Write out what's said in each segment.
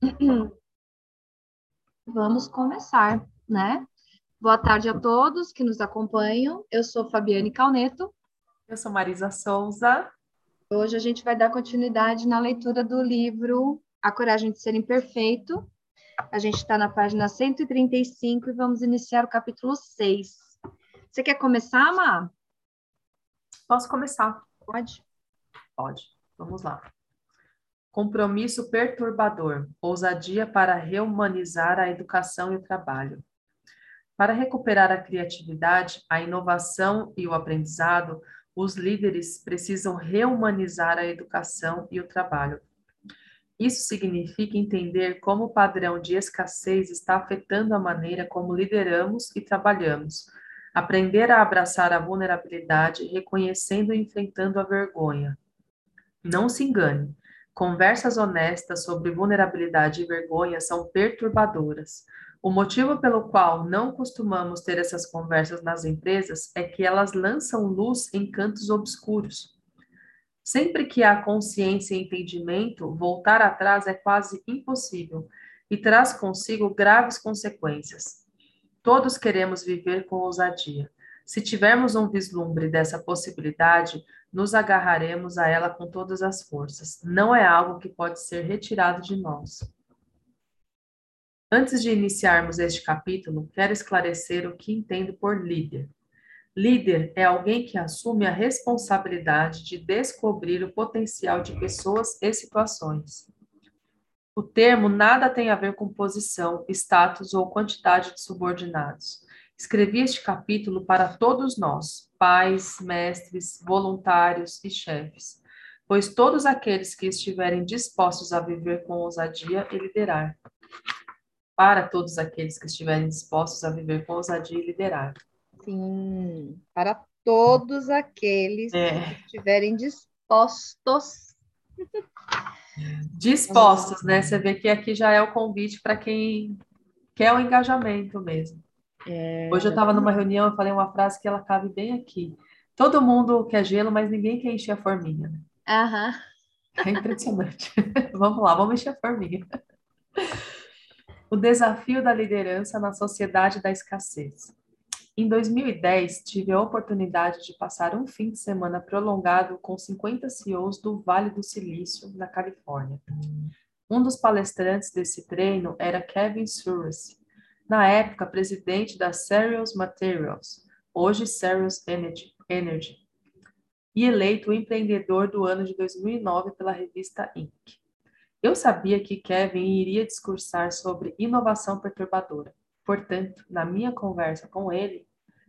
Vamos começar, né? Boa tarde a todos que nos acompanham. Eu sou Fabiane Calneto. Eu sou Marisa Souza. Hoje a gente vai dar continuidade na leitura do livro A Coragem de Ser Imperfeito. A gente está na página 135 e vamos iniciar o capítulo 6. Você quer começar, Má? Posso começar? Pode. Pode. Vamos lá. Compromisso perturbador, ousadia para reumanizar a educação e o trabalho. Para recuperar a criatividade, a inovação e o aprendizado, os líderes precisam reumanizar a educação e o trabalho. Isso significa entender como o padrão de escassez está afetando a maneira como lideramos e trabalhamos, aprender a abraçar a vulnerabilidade, reconhecendo e enfrentando a vergonha. Não se engane, Conversas honestas sobre vulnerabilidade e vergonha são perturbadoras. O motivo pelo qual não costumamos ter essas conversas nas empresas é que elas lançam luz em cantos obscuros. Sempre que há consciência e entendimento, voltar atrás é quase impossível e traz consigo graves consequências. Todos queremos viver com ousadia. Se tivermos um vislumbre dessa possibilidade, nos agarraremos a ela com todas as forças. Não é algo que pode ser retirado de nós. Antes de iniciarmos este capítulo, quero esclarecer o que entendo por líder. Líder é alguém que assume a responsabilidade de descobrir o potencial de pessoas e situações. O termo nada tem a ver com posição, status ou quantidade de subordinados. Escrevi este capítulo para todos nós, pais, mestres, voluntários e chefes, pois todos aqueles que estiverem dispostos a viver com ousadia e liderar. Para todos aqueles que estiverem dispostos a viver com ousadia e liderar. Sim, para todos aqueles é. que estiverem dispostos. Dispostos, né? Você vê que aqui já é o convite para quem quer o engajamento mesmo. É, Hoje eu estava numa reunião, eu falei uma frase que ela cabe bem aqui. Todo mundo quer gelo, mas ninguém quer encher a forminha. Né? Aham. É impressionante. vamos lá, vamos encher a forminha. O desafio da liderança na sociedade da escassez. Em 2010, tive a oportunidade de passar um fim de semana prolongado com 50 CEOs do Vale do Silício, na Califórnia. Um dos palestrantes desse treino era Kevin Surrace, na época presidente da Cereals Materials, hoje Cereals Energy, Energy, e eleito empreendedor do ano de 2009 pela revista Inc. Eu sabia que Kevin iria discursar sobre inovação perturbadora. Portanto, na minha conversa com ele,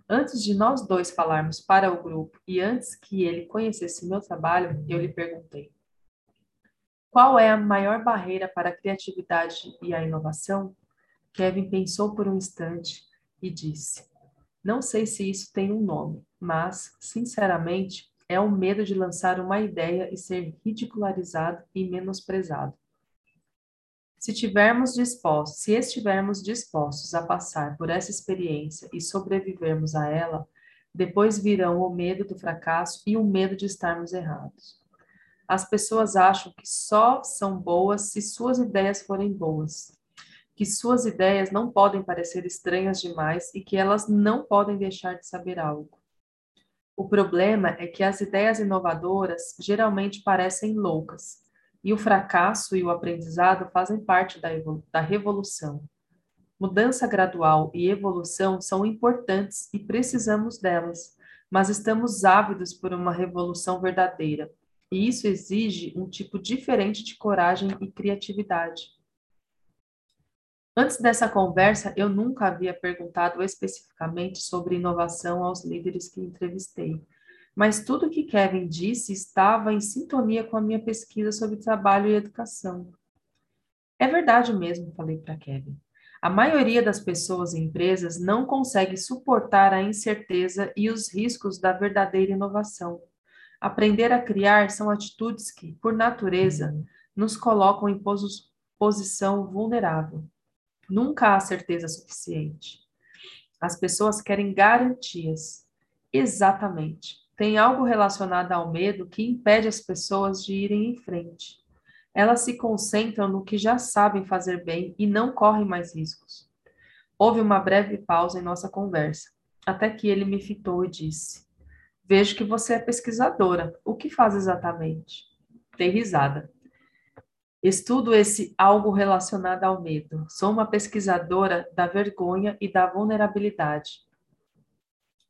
antes de nós dois falarmos para o grupo e antes que ele conhecesse meu trabalho, eu lhe perguntei: Qual é a maior barreira para a criatividade e a inovação? Kevin pensou por um instante e disse: Não sei se isso tem um nome, mas, sinceramente, é o medo de lançar uma ideia e ser ridicularizado e menosprezado. Se tivermos dispostos, se estivermos dispostos a passar por essa experiência e sobrevivermos a ela, depois virão o medo do fracasso e o medo de estarmos errados. As pessoas acham que só são boas se suas ideias forem boas que suas ideias não podem parecer estranhas demais e que elas não podem deixar de saber algo. O problema é que as ideias inovadoras geralmente parecem loucas, e o fracasso e o aprendizado fazem parte da, da revolução. Mudança gradual e evolução são importantes e precisamos delas, mas estamos ávidos por uma revolução verdadeira, e isso exige um tipo diferente de coragem e criatividade. Antes dessa conversa, eu nunca havia perguntado especificamente sobre inovação aos líderes que entrevistei, mas tudo que Kevin disse estava em sintonia com a minha pesquisa sobre trabalho e educação. É verdade mesmo, falei para Kevin. A maioria das pessoas e empresas não consegue suportar a incerteza e os riscos da verdadeira inovação. Aprender a criar são atitudes que, por natureza, nos colocam em posição vulnerável. Nunca há certeza suficiente. As pessoas querem garantias. Exatamente. Tem algo relacionado ao medo que impede as pessoas de irem em frente. Elas se concentram no que já sabem fazer bem e não correm mais riscos. Houve uma breve pausa em nossa conversa, até que ele me fitou e disse: Vejo que você é pesquisadora. O que faz exatamente? Dei risada. Estudo esse algo relacionado ao medo. Sou uma pesquisadora da vergonha e da vulnerabilidade.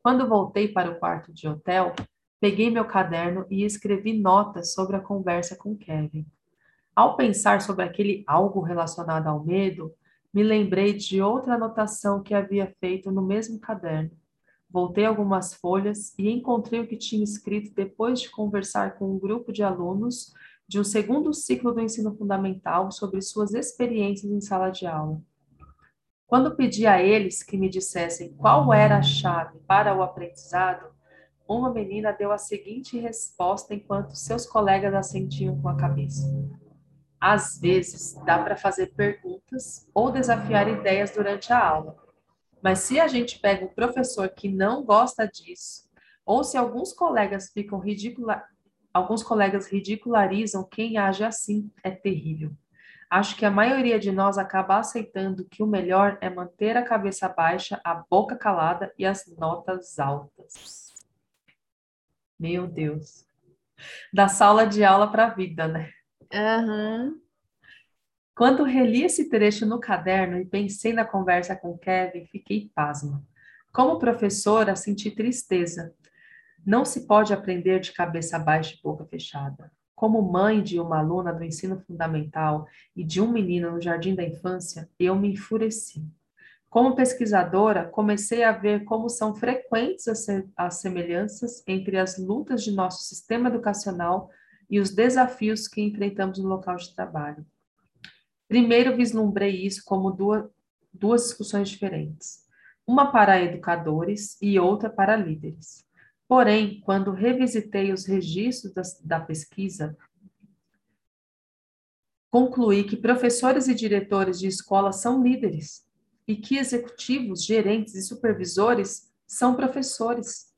Quando voltei para o quarto de hotel, peguei meu caderno e escrevi notas sobre a conversa com Kevin. Ao pensar sobre aquele algo relacionado ao medo, me lembrei de outra anotação que havia feito no mesmo caderno. Voltei algumas folhas e encontrei o que tinha escrito depois de conversar com um grupo de alunos de um segundo ciclo do ensino fundamental sobre suas experiências em sala de aula. Quando pedi a eles que me dissessem qual era a chave para o aprendizado, uma menina deu a seguinte resposta enquanto seus colegas assentiam com a cabeça. Às vezes, dá para fazer perguntas ou desafiar ideias durante a aula. Mas se a gente pega um professor que não gosta disso, ou se alguns colegas ficam ridicula... alguns colegas ridicularizam quem age assim, é terrível. Acho que a maioria de nós acaba aceitando que o melhor é manter a cabeça baixa, a boca calada e as notas altas. Meu Deus. Da sala de aula para a vida, né? Aham. Quando reli esse trecho no caderno e pensei na conversa com Kevin, fiquei pasma. Como professora, senti tristeza. Não se pode aprender de cabeça baixa e boca fechada. Como mãe de uma aluna do ensino fundamental e de um menino no jardim da infância, eu me enfureci. Como pesquisadora, comecei a ver como são frequentes as semelhanças entre as lutas de nosso sistema educacional e os desafios que enfrentamos no local de trabalho. Primeiro, vislumbrei isso como duas, duas discussões diferentes, uma para educadores e outra para líderes. Porém, quando revisitei os registros da, da pesquisa, concluí que professores e diretores de escola são líderes e que executivos, gerentes e supervisores são professores.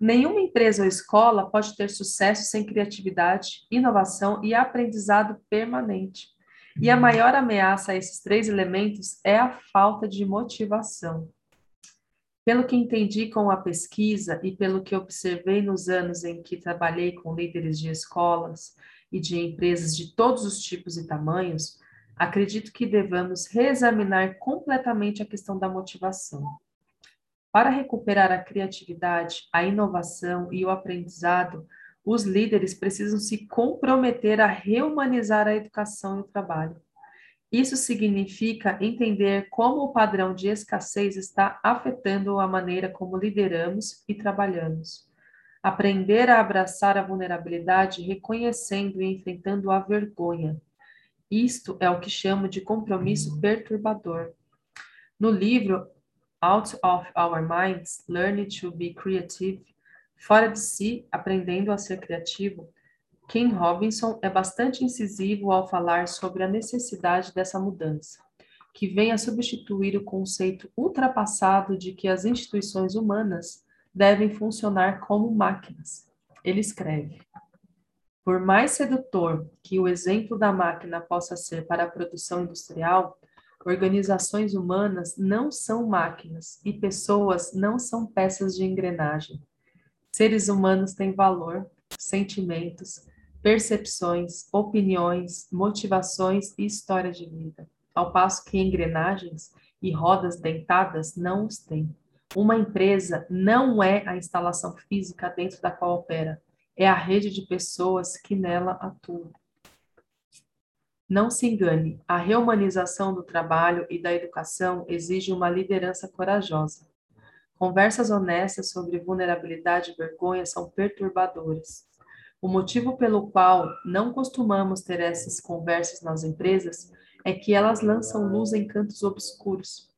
Nenhuma empresa ou escola pode ter sucesso sem criatividade, inovação e aprendizado permanente. E a maior ameaça a esses três elementos é a falta de motivação. Pelo que entendi com a pesquisa e pelo que observei nos anos em que trabalhei com líderes de escolas e de empresas de todos os tipos e tamanhos, acredito que devamos reexaminar completamente a questão da motivação. Para recuperar a criatividade, a inovação e o aprendizado, os líderes precisam se comprometer a reumanizar a educação e o trabalho. Isso significa entender como o padrão de escassez está afetando a maneira como lideramos e trabalhamos. Aprender a abraçar a vulnerabilidade, reconhecendo e enfrentando a vergonha. Isto é o que chamo de compromisso perturbador. No livro Out of Our Minds, Learning to be Creative, Fora de si, aprendendo a ser criativo, Ken Robinson é bastante incisivo ao falar sobre a necessidade dessa mudança, que vem a substituir o conceito ultrapassado de que as instituições humanas devem funcionar como máquinas. Ele escreve: Por mais sedutor que o exemplo da máquina possa ser para a produção industrial, organizações humanas não são máquinas e pessoas não são peças de engrenagem. Seres humanos têm valor, sentimentos, percepções, opiniões, motivações e história de vida, ao passo que engrenagens e rodas dentadas não os têm. Uma empresa não é a instalação física dentro da qual opera, é a rede de pessoas que nela atuam. Não se engane, a reumanização do trabalho e da educação exige uma liderança corajosa. Conversas honestas sobre vulnerabilidade e vergonha são perturbadoras. O motivo pelo qual não costumamos ter essas conversas nas empresas é que elas lançam luz em cantos obscuros.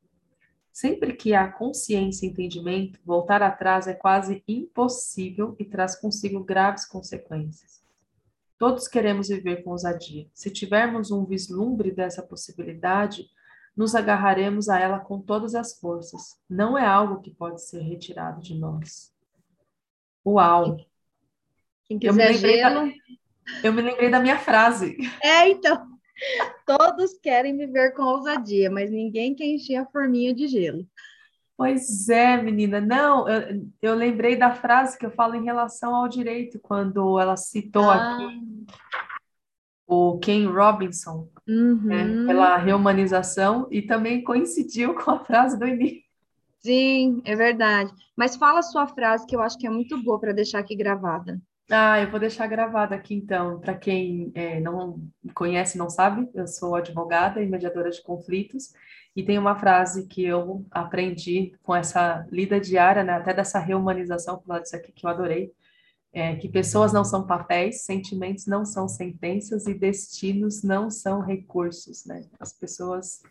Sempre que há consciência e entendimento, voltar atrás é quase impossível e traz consigo graves consequências. Todos queremos viver com ousadia. Se tivermos um vislumbre dessa possibilidade, nos agarraremos a ela com todas as forças. Não é algo que pode ser retirado de nós. Uau! Quem quiser gelo. Da... Eu me lembrei da minha frase. É, então. Todos querem viver com ousadia, mas ninguém quer encher a forminha de gelo. Pois é, menina. Não, eu, eu lembrei da frase que eu falo em relação ao direito, quando ela citou Ah, aqui o Ken Robinson, né, uhum. pela reumanização, e também coincidiu com a frase do início. Sim, é verdade. Mas fala a sua frase que eu acho que é muito boa para deixar aqui gravada. Ah, eu vou deixar gravado aqui então, para quem é, não conhece, não sabe, eu sou advogada e mediadora de conflitos, e tem uma frase que eu aprendi com essa lida diária, né, até dessa reumanização, falar disso aqui que eu adorei, é, que pessoas não são papéis, sentimentos não são sentenças e destinos não são recursos, né? As pessoas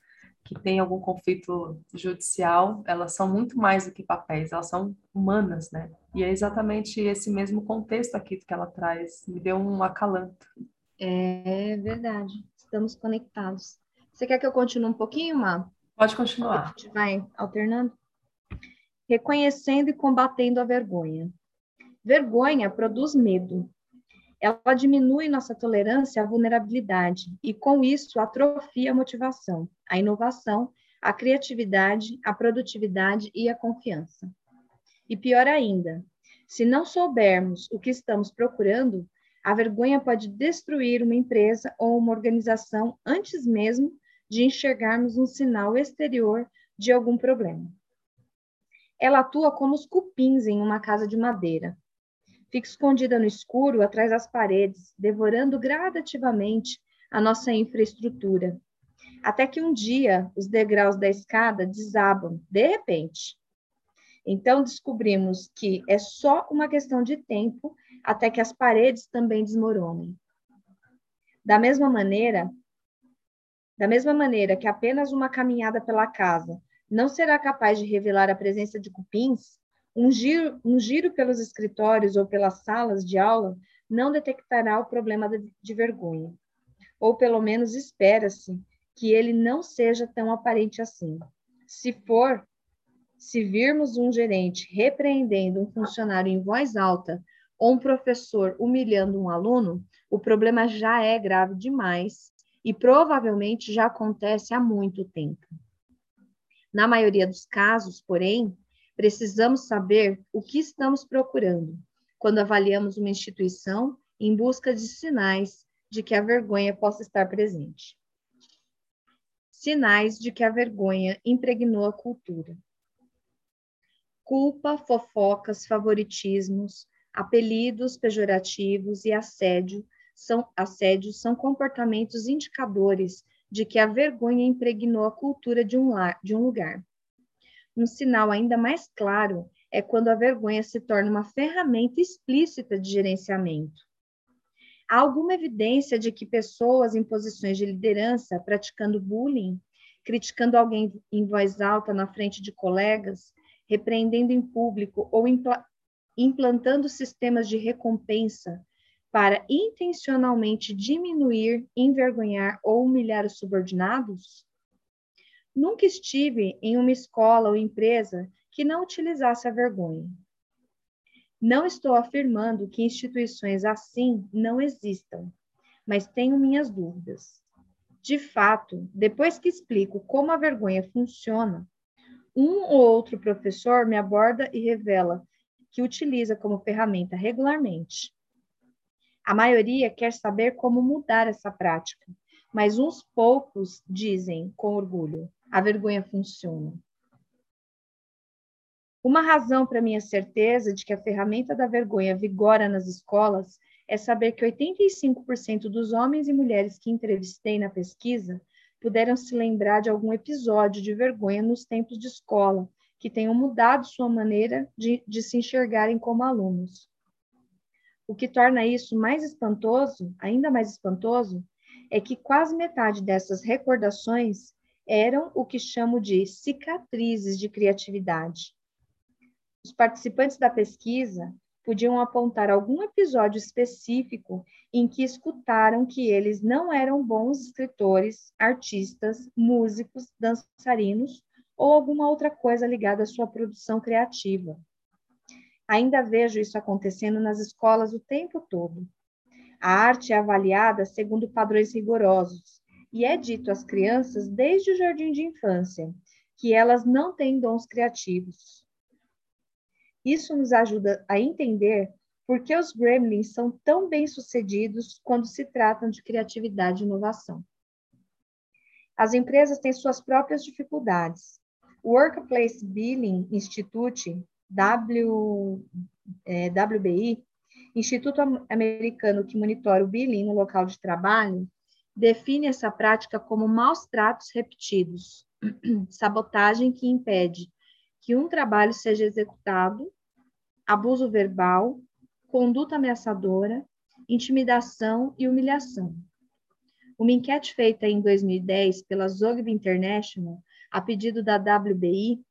que têm algum conflito judicial, elas são muito mais do que papéis, elas são humanas, né? E é exatamente esse mesmo contexto aqui que ela traz, me deu um acalanto. É verdade. Estamos conectados. Você quer que eu continue um pouquinho, Má? Pode A continuar. gente vai alternando. Reconhecendo e combatendo a vergonha. Vergonha produz medo. Ela diminui nossa tolerância à vulnerabilidade e, com isso, atrofia a motivação, a inovação, a criatividade, a produtividade e a confiança. E pior ainda, se não soubermos o que estamos procurando, a vergonha pode destruir uma empresa ou uma organização antes mesmo de enxergarmos um sinal exterior de algum problema. Ela atua como os cupins em uma casa de madeira. Fica escondida no escuro, atrás das paredes, devorando gradativamente a nossa infraestrutura. Até que um dia os degraus da escada desabam, de repente. Então descobrimos que é só uma questão de tempo até que as paredes também desmoronem. Da mesma maneira, da mesma maneira que apenas uma caminhada pela casa não será capaz de revelar a presença de cupins, um giro, um giro pelos escritórios ou pelas salas de aula não detectará o problema de, vergonha. Ou pelo menos espera-se que ele não seja tão aparente assim. Se for, se virmos um gerente repreendendo um funcionário em voz alta ou um professor humilhando um aluno, o problema já é grave demais e provavelmente já acontece há muito tempo. Na maioria dos casos, porém, precisamos saber o que estamos procurando quando avaliamos uma instituição em busca de sinais de que a vergonha possa estar presente. Sinais de que a vergonha impregnou a cultura. Culpa, fofocas, favoritismos, apelidos pejorativos e assédio são, assédios são comportamentos indicadores de que a vergonha impregnou a cultura de um, lar, de um lugar. Um sinal ainda mais claro é quando a vergonha se torna uma ferramenta explícita de gerenciamento. Há alguma evidência de que pessoas em posições de liderança praticando bullying, criticando alguém em voz alta na frente de colegas, repreendendo em público ou impla implantando sistemas de recompensa para intencionalmente diminuir, envergonhar ou humilhar os subordinados? Nunca estive em uma escola ou empresa que não utilizasse a vergonha. Não estou afirmando que instituições assim não existam, mas tenho minhas dúvidas. De fato, depois que explico como a vergonha funciona, um ou outro professor me aborda e revela que utiliza como ferramenta regularmente. A maioria quer saber como mudar essa prática, mas uns poucos dizem com orgulho: a vergonha funciona. Uma razão para minha certeza de que a ferramenta da vergonha vigora nas escolas é saber que 85% dos homens e mulheres que entrevistei na pesquisa puderam se lembrar de algum episódio de vergonha nos tempos de escola que tenham mudado sua maneira de, de se enxergarem como alunos. O que torna isso mais espantoso, ainda mais espantoso, é que quase metade dessas recordações eram o que chamo de cicatrizes de criatividade. Os participantes da pesquisa podiam apontar algum episódio específico em que escutaram que eles não eram bons escritores, artistas, músicos, dançarinos ou alguma outra coisa ligada à sua produção criativa. Ainda vejo isso acontecendo nas escolas o tempo todo. A arte é avaliada segundo padrões rigorosos e é dito às crianças desde o jardim de infância que elas não têm dons criativos. Isso nos ajuda a entender por que os gremlins são tão bem-sucedidos quando se tratam de criatividade e inovação. As empresas têm suas próprias dificuldades. O Workplace Billing Institute, w, é, WBI, Instituto Americano que monitora o billing no local de trabalho, define essa prática como maus tratos repetidos, sabotagem que impede que um trabalho seja executado, abuso verbal, conduta ameaçadora, intimidação e humilhação. Uma enquete feita em 2010 pela Zogby International, a pedido da WBI,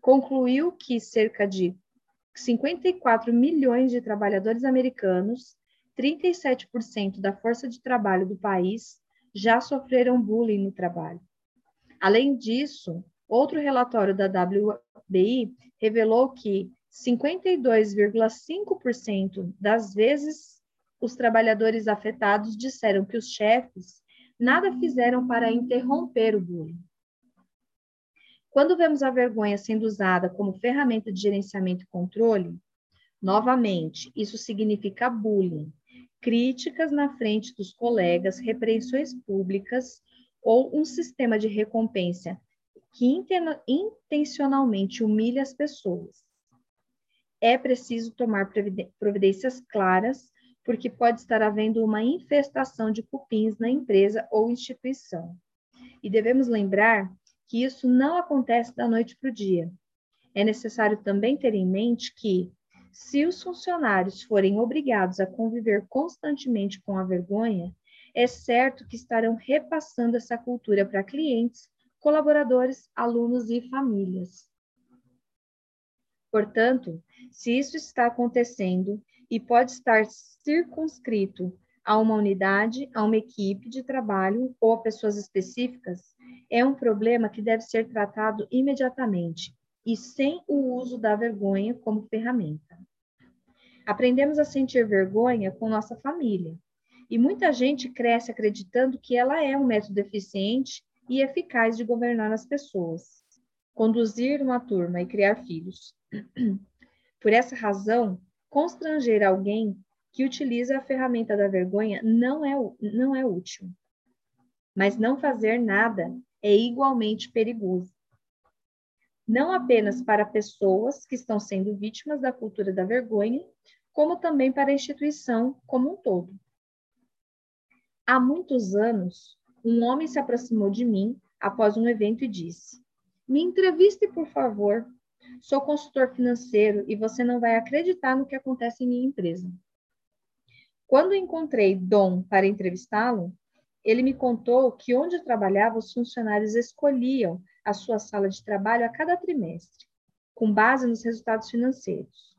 concluiu que cerca de 54 milhões de trabalhadores americanos, 37% da força de trabalho do país, já sofreram bullying no trabalho. Além disso, outro relatório da WBI revelou que 52,5% das vezes os trabalhadores afetados disseram que os chefes nada fizeram para interromper o bullying. Quando vemos a vergonha sendo usada como ferramenta de gerenciamento e controle, novamente, isso significa bullying, críticas na frente dos colegas, repreensões públicas ou um sistema de recompensa que intencionalmente humilha as pessoas. É preciso tomar providências claras, porque pode estar havendo uma infestação de cupins na empresa ou instituição. E devemos lembrar que isso não acontece da noite para o dia. É necessário também ter em mente que, se os funcionários forem obrigados a conviver constantemente com a vergonha, é certo que estarão repassando essa cultura para clientes, colaboradores, alunos e famílias. Portanto, se isso está acontecendo e pode estar circunscrito a uma unidade, a uma equipe de trabalho ou a pessoas específicas, é um problema que deve ser tratado imediatamente e sem o uso da vergonha como ferramenta. Aprendemos a sentir vergonha com nossa família, e muita gente cresce acreditando que ela é um método eficiente e eficaz de governar as pessoas, conduzir uma turma e criar filhos. Por essa razão, constranger alguém que utiliza a ferramenta da vergonha não é, não é útil. Mas não fazer nada é igualmente perigoso não apenas para pessoas que estão sendo vítimas da cultura da vergonha, como também para a instituição como um todo. Há muitos anos, um homem se aproximou de mim após um evento e disse: Me entreviste, por favor. Sou consultor financeiro e você não vai acreditar no que acontece em minha empresa. Quando encontrei Dom para entrevistá-lo, ele me contou que onde trabalhava os funcionários escolhiam a sua sala de trabalho a cada trimestre, com base nos resultados financeiros.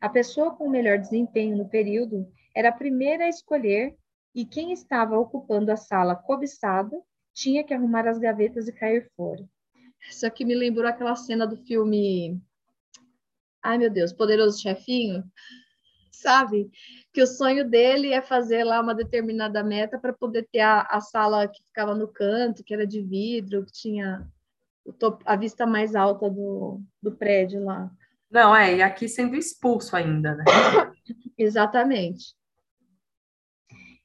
A pessoa com o melhor desempenho no período era a primeira a escolher e quem estava ocupando a sala cobiçada tinha que arrumar as gavetas e cair fora. Isso aqui me lembrou aquela cena do filme. Ai, meu Deus, Poderoso Chefinho. Sabe? Que o sonho dele é fazer lá uma determinada meta para poder ter a, a sala que ficava no canto, que era de vidro, que tinha topo, a vista mais alta do, do prédio lá. Não, é, e aqui sendo expulso ainda, né? Exatamente.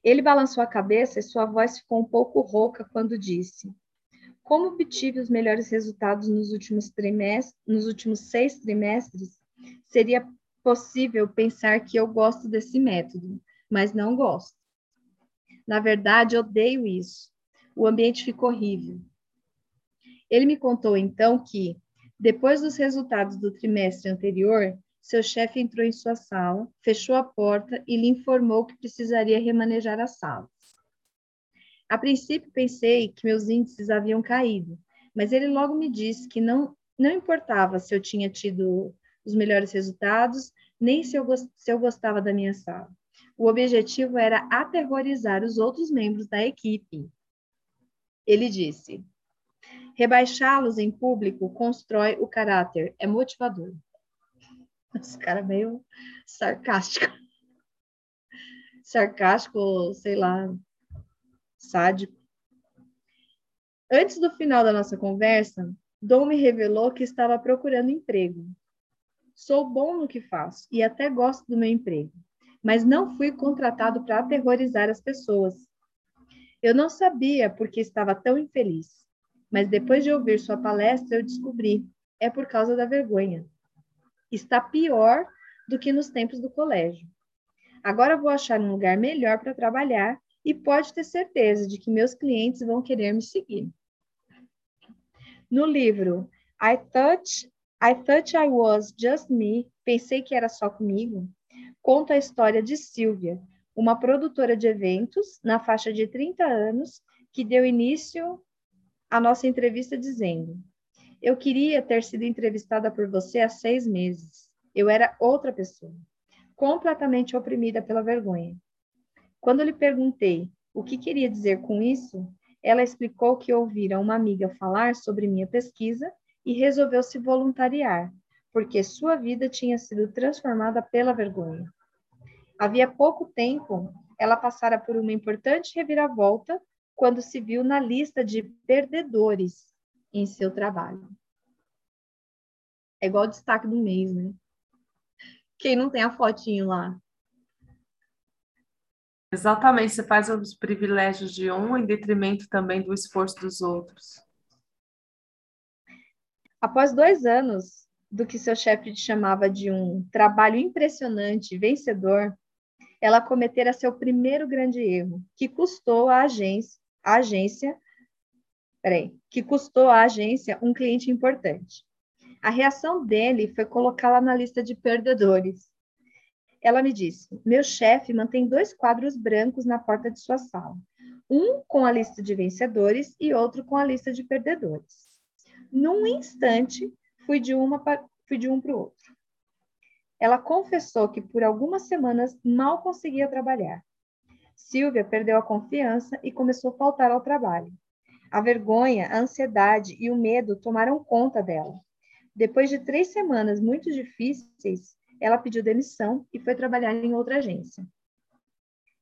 Ele balançou a cabeça e sua voz ficou um pouco rouca quando disse: Como obtive os melhores resultados nos últimos trimestres, nos últimos seis trimestres, seria possível pensar que eu gosto desse método, mas não gosto. Na verdade, odeio isso. O ambiente ficou horrível. Ele me contou então que, depois dos resultados do trimestre anterior, seu chefe entrou em sua sala, fechou a porta e lhe informou que precisaria remanejar a sala. A princípio pensei que meus índices haviam caído, mas ele logo me disse que não, não importava se eu tinha tido os melhores resultados, nem se eu, se eu gostava da minha sala. O objetivo era aterrorizar os outros membros da equipe. Ele disse: Rebaixá-los em público constrói o caráter, é motivador. Esse cara é meio sarcástico. sarcástico, sei lá, sádico. Antes do final da nossa conversa, Dom me revelou que estava procurando emprego. Sou bom no que faço e até gosto do meu emprego, mas não fui contratado para aterrorizar as pessoas. Eu não sabia porque estava tão infeliz, mas depois de ouvir sua palestra eu descobri é por causa da vergonha. Está pior do que nos tempos do colégio. Agora vou achar um lugar melhor para trabalhar e pode ter certeza de que meus clientes vão querer me seguir. No livro I Thought, I Thought I Was Just Me, Pensei que Era Só Comigo, conta a história de Silvia, uma produtora de eventos na faixa de 30 anos que deu início à nossa entrevista dizendo: Eu queria ter sido entrevistada por você há seis meses. Eu era outra pessoa, completamente oprimida pela vergonha. Quando lhe perguntei o que queria dizer com isso, ela explicou que ouvira uma amiga falar sobre minha pesquisa e resolveu se voluntariar, porque sua vida tinha sido transformada pela vergonha. Havia pouco tempo, ela passara por uma importante reviravolta quando se viu na lista de perdedores em seu trabalho. É igual o destaque do mês, né? Quem não tem a fotinho lá? Exatamente, você faz os privilégios de um em detrimento também do esforço dos outros. Após dois anos do que seu chefe chamava de um trabalho impressionante, vencedor, ela cometera seu primeiro grande erro, que custou à agência, à agência peraí, que custou à agência um cliente importante. A reação dele foi colocá-la na lista de perdedores ela me disse: Meu chefe mantém dois quadros brancos na porta de sua sala, um com a lista de vencedores e outro com a lista de perdedores. Num instante, fui de, uma fui de um para o outro. Ela confessou que por algumas semanas mal conseguia trabalhar. Silvia perdeu a confiança e começou a faltar ao trabalho. A vergonha, a ansiedade e o medo tomaram conta dela. Depois de três semanas muito difíceis, ela pediu demissão e foi trabalhar em outra agência.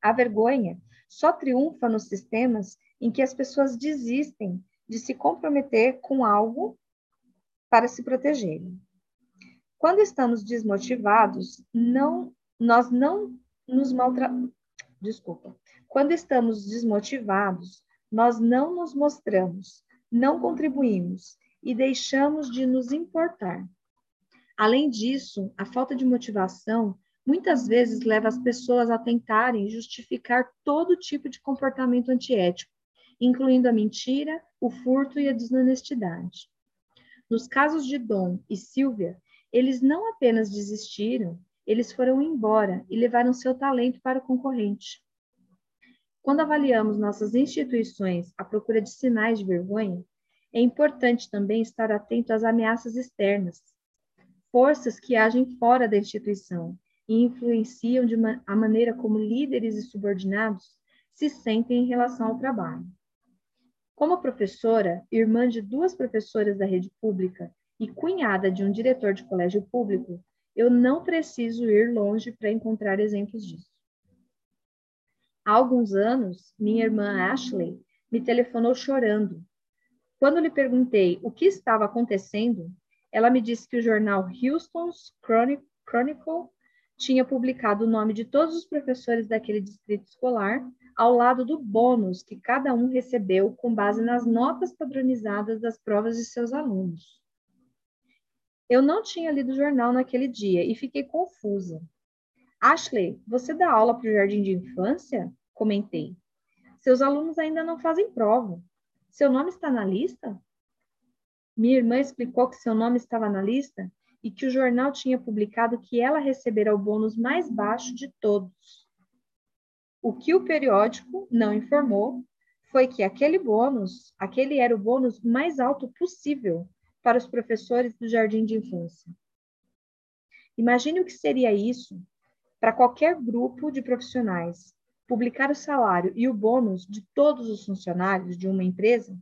A vergonha só triunfa nos sistemas em que as pessoas desistem de se comprometer com algo para se protegerem. Quando estamos desmotivados, não, nós não nos maltratamos. Desculpa. Quando estamos desmotivados, nós não nos mostramos, não contribuímos e deixamos de nos importar. Além disso, a falta de motivação muitas vezes leva as pessoas a tentarem justificar todo tipo de comportamento antiético, incluindo a mentira, o furto e a desonestidade. Nos casos de Dom e Silvia, eles não apenas desistiram, eles foram embora e levaram seu talento para o concorrente. Quando avaliamos nossas instituições à procura de sinais de vergonha, é importante também estar atento às ameaças externas, forças que agem fora da instituição e influenciam de ma a maneira como líderes e subordinados se sentem em relação ao trabalho. Como professora, irmã de duas professoras da rede pública e cunhada de um diretor de colégio público, eu não preciso ir longe para encontrar exemplos disso. Há alguns anos, minha irmã Ashley me telefonou chorando. Quando lhe perguntei o que estava acontecendo, ela me disse que o jornal Houston's Chronicle tinha publicado o nome de todos os professores daquele distrito escolar, ao lado do bônus que cada um recebeu com base nas notas padronizadas das provas de seus alunos. Eu não tinha lido o jornal naquele dia e fiquei confusa. Ashley, você dá aula para o jardim de infância? Comentei. Seus alunos ainda não fazem prova. Seu nome está na lista? Minha irmã explicou que seu nome estava na lista e que o jornal tinha publicado que ela recebera o bônus mais baixo de todos. O que o periódico não informou foi que aquele bônus, aquele era o bônus mais alto possível para os professores do jardim de infância. Imagine o que seria isso para qualquer grupo de profissionais publicar o salário e o bônus de todos os funcionários de uma empresa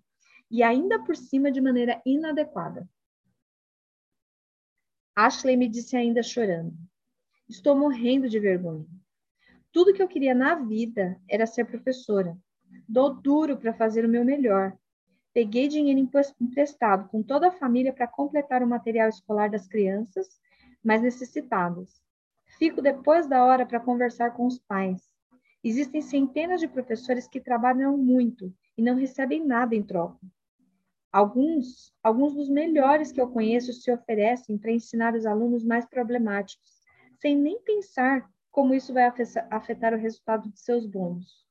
e ainda por cima de maneira inadequada. Ashley me disse ainda chorando: Estou morrendo de vergonha. Tudo que eu queria na vida era ser professora. Dou duro para fazer o meu melhor. Peguei dinheiro emprestado com toda a família para completar o material escolar das crianças mais necessitadas. Fico depois da hora para conversar com os pais. Existem centenas de professores que trabalham muito e não recebem nada em troca. Alguns, alguns dos melhores que eu conheço se oferecem para ensinar os alunos mais problemáticos, sem nem pensar como isso vai afetar o resultado de seus bônus.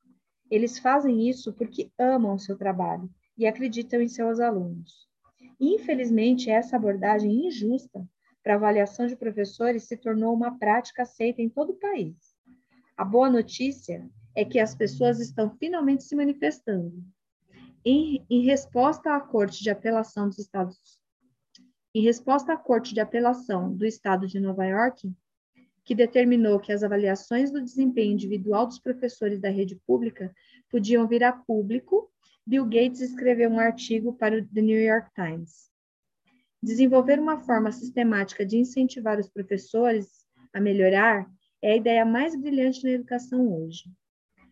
Eles fazem isso porque amam o seu trabalho e acreditam em seus alunos. Infelizmente, essa abordagem injusta para avaliação de professores se tornou uma prática aceita em todo o país. A boa notícia é que as pessoas estão finalmente se manifestando. Em, em resposta à Corte de Apelação dos Estados em resposta à Corte de Apelação do Estado de Nova York, que determinou que as avaliações do desempenho individual dos professores da rede pública podiam vir a público, Bill Gates escreveu um artigo para o The New York Times. Desenvolver uma forma sistemática de incentivar os professores a melhorar é a ideia mais brilhante na educação hoje.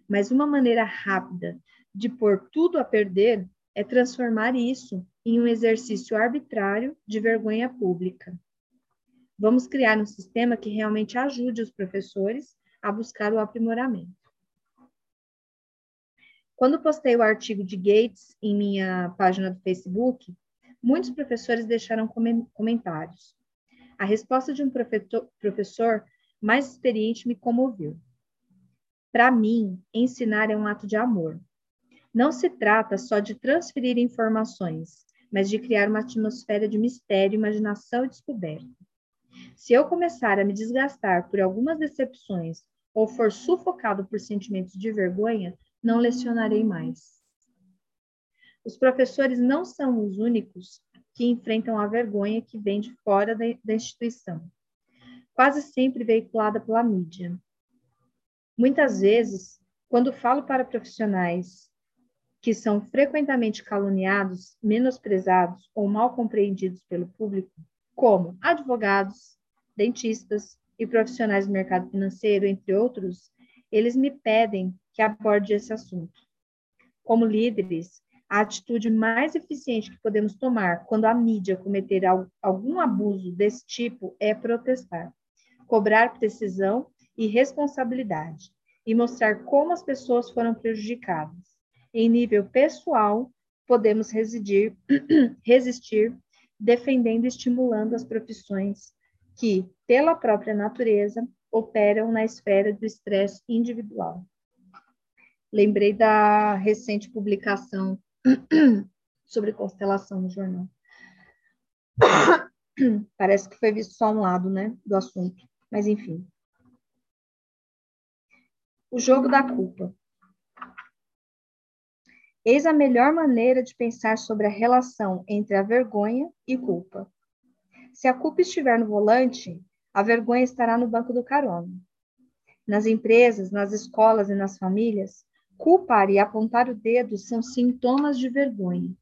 Mas uma maneira rápida de pôr tudo a perder é transformar isso em um exercício arbitrário de vergonha pública. Vamos criar um sistema que realmente ajude os professores a buscar o aprimoramento. Quando postei o artigo de Gates em minha página do Facebook, Muitos professores deixaram comentários. A resposta de um professor mais experiente me comoveu. Para mim, ensinar é um ato de amor. Não se trata só de transferir informações, mas de criar uma atmosfera de mistério, imaginação e descoberta. Se eu começar a me desgastar por algumas decepções ou for sufocado por sentimentos de vergonha, não lecionarei mais. Os professores não são os únicos que enfrentam a vergonha que vem de fora da, da instituição, quase sempre veiculada pela mídia. Muitas vezes, quando falo para profissionais que são frequentemente caluniados, menosprezados ou mal compreendidos pelo público, como advogados, dentistas e profissionais do mercado financeiro, entre outros, eles me pedem que aborde esse assunto. Como líderes, a atitude mais eficiente que podemos tomar quando a mídia cometer algum abuso desse tipo é protestar, cobrar precisão e responsabilidade e mostrar como as pessoas foram prejudicadas. Em nível pessoal, podemos residir, resistir defendendo e estimulando as profissões que, pela própria natureza, operam na esfera do estresse individual. Lembrei da recente publicação sobre constelação no jornal. Parece que foi visto só um lado, né, do assunto, mas enfim. O jogo da culpa. Eis a melhor maneira de pensar sobre a relação entre a vergonha e culpa. Se a culpa estiver no volante, a vergonha estará no banco do carona. Nas empresas, nas escolas e nas famílias, Culpar e apontar o dedo são sintomas de vergonha.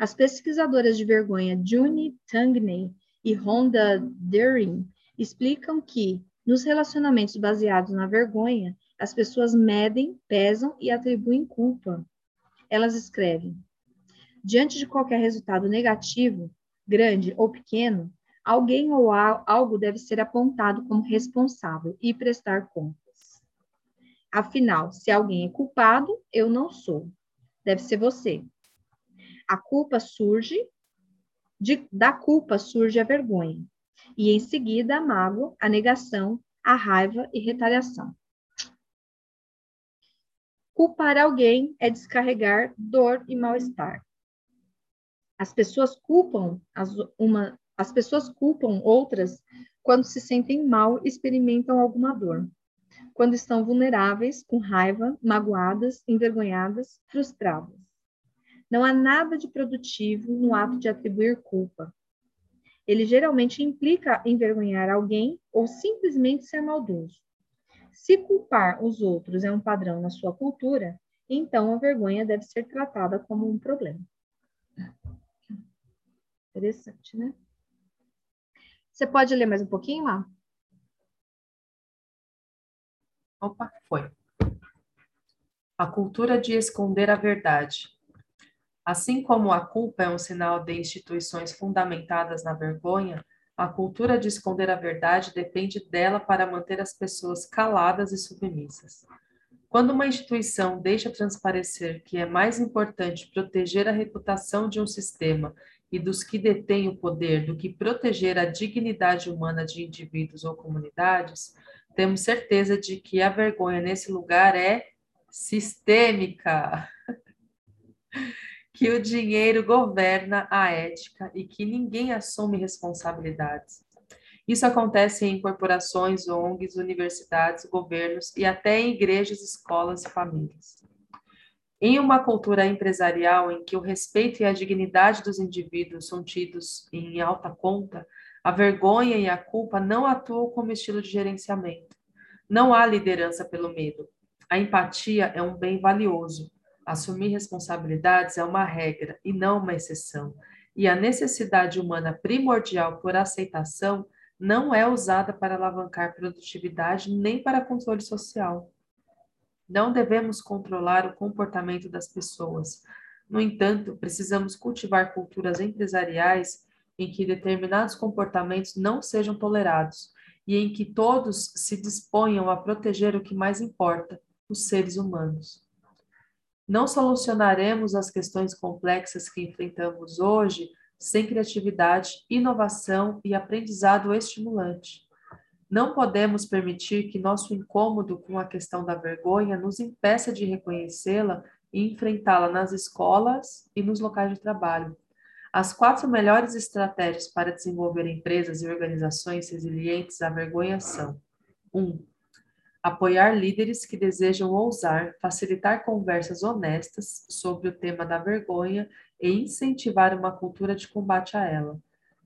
As pesquisadoras de vergonha Juni Tangney e Rhonda Deering explicam que, nos relacionamentos baseados na vergonha, as pessoas medem, pesam e atribuem culpa. Elas escrevem: Diante de qualquer resultado negativo, grande ou pequeno, alguém ou algo deve ser apontado como responsável e prestar conta. Afinal, se alguém é culpado, eu não sou. Deve ser você. A culpa surge, de, da culpa surge a vergonha. E em seguida a mágoa, a negação, a raiva e retaliação. Culpar alguém é descarregar dor e mal-estar. As pessoas culpam as, uma, as pessoas culpam outras quando se sentem mal experimentam alguma dor quando estão vulneráveis, com raiva, magoadas, envergonhadas, frustradas. Não há nada de produtivo no ato de atribuir culpa. Ele geralmente implica envergonhar alguém ou simplesmente ser maldoso. Se culpar os outros é um padrão na sua cultura, então a vergonha deve ser tratada como um problema. Interessante, né? Você pode ler mais um pouquinho lá? Opa, foi. A cultura de esconder a verdade. Assim como a culpa é um sinal de instituições fundamentadas na vergonha, a cultura de esconder a verdade depende dela para manter as pessoas caladas e submissas. Quando uma instituição deixa transparecer que é mais importante proteger a reputação de um sistema e dos que detêm o poder do que proteger a dignidade humana de indivíduos ou comunidades, temos certeza de que a vergonha nesse lugar é sistêmica. que o dinheiro governa a ética e que ninguém assume responsabilidades. Isso acontece em corporações, ONGs, universidades, governos e até em igrejas, escolas e famílias. Em uma cultura empresarial em que o respeito e a dignidade dos indivíduos são tidos em alta conta, a vergonha e a culpa não atuam como estilo de gerenciamento. Não há liderança pelo medo. A empatia é um bem valioso, Assumir responsabilidades é uma regra e não uma exceção, e a necessidade humana primordial por aceitação não é usada para alavancar produtividade nem para controle social. Não devemos controlar o comportamento das pessoas. No entanto, precisamos cultivar culturas empresariais em que determinados comportamentos não sejam tolerados e em que todos se disponham a proteger o que mais importa, os seres humanos. Não solucionaremos as questões complexas que enfrentamos hoje sem criatividade, inovação e aprendizado estimulante. Não podemos permitir que nosso incômodo com a questão da vergonha nos impeça de reconhecê-la e enfrentá-la nas escolas e nos locais de trabalho. As quatro melhores estratégias para desenvolver empresas e organizações resilientes à vergonha são: 1. Um, apoiar líderes que desejam ousar, facilitar conversas honestas sobre o tema da vergonha e incentivar uma cultura de combate a ela.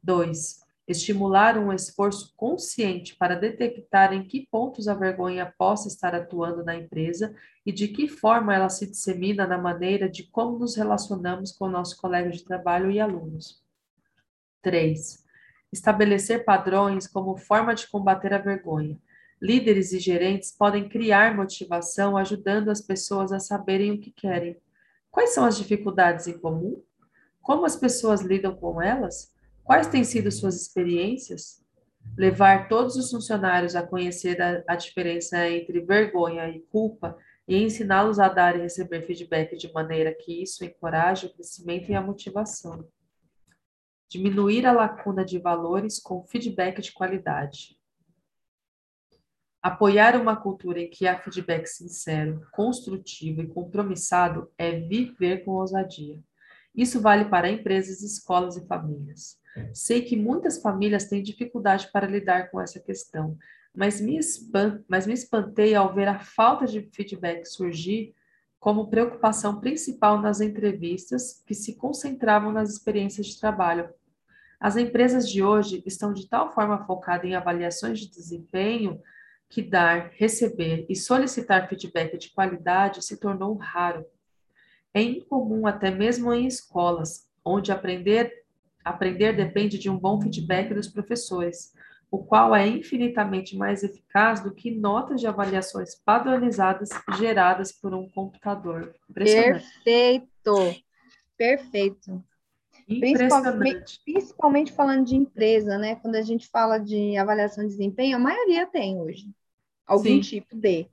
2. Estimular um esforço consciente para detectar em que pontos a vergonha possa estar atuando na empresa e de que forma ela se dissemina na maneira de como nos relacionamos com nossos colegas de trabalho e alunos. 3. Estabelecer padrões como forma de combater a vergonha Líderes e gerentes podem criar motivação ajudando as pessoas a saberem o que querem. Quais são as dificuldades em comum? Como as pessoas lidam com elas? Quais têm sido suas experiências? Levar todos os funcionários a conhecer a, a diferença entre vergonha e culpa e ensiná-los a dar e receber feedback de maneira que isso encoraje o crescimento e a motivação. Diminuir a lacuna de valores com feedback de qualidade. Apoiar uma cultura em que há feedback sincero, construtivo e compromissado é viver com ousadia. Isso vale para empresas, escolas e famílias. Sei que muitas famílias têm dificuldade para lidar com essa questão, mas me, espan mas me espantei ao ver a falta de feedback surgir como preocupação principal nas entrevistas que se concentravam nas experiências de trabalho. As empresas de hoje estão de tal forma focadas em avaliações de desempenho que dar, receber e solicitar feedback de qualidade se tornou raro. É incomum até mesmo em escolas, onde aprender, aprender depende de um bom feedback dos professores, o qual é infinitamente mais eficaz do que notas de avaliações padronizadas geradas por um computador. Perfeito, perfeito. Principalmente, principalmente falando de empresa, né? Quando a gente fala de avaliação de desempenho, a maioria tem hoje algum Sim. tipo de.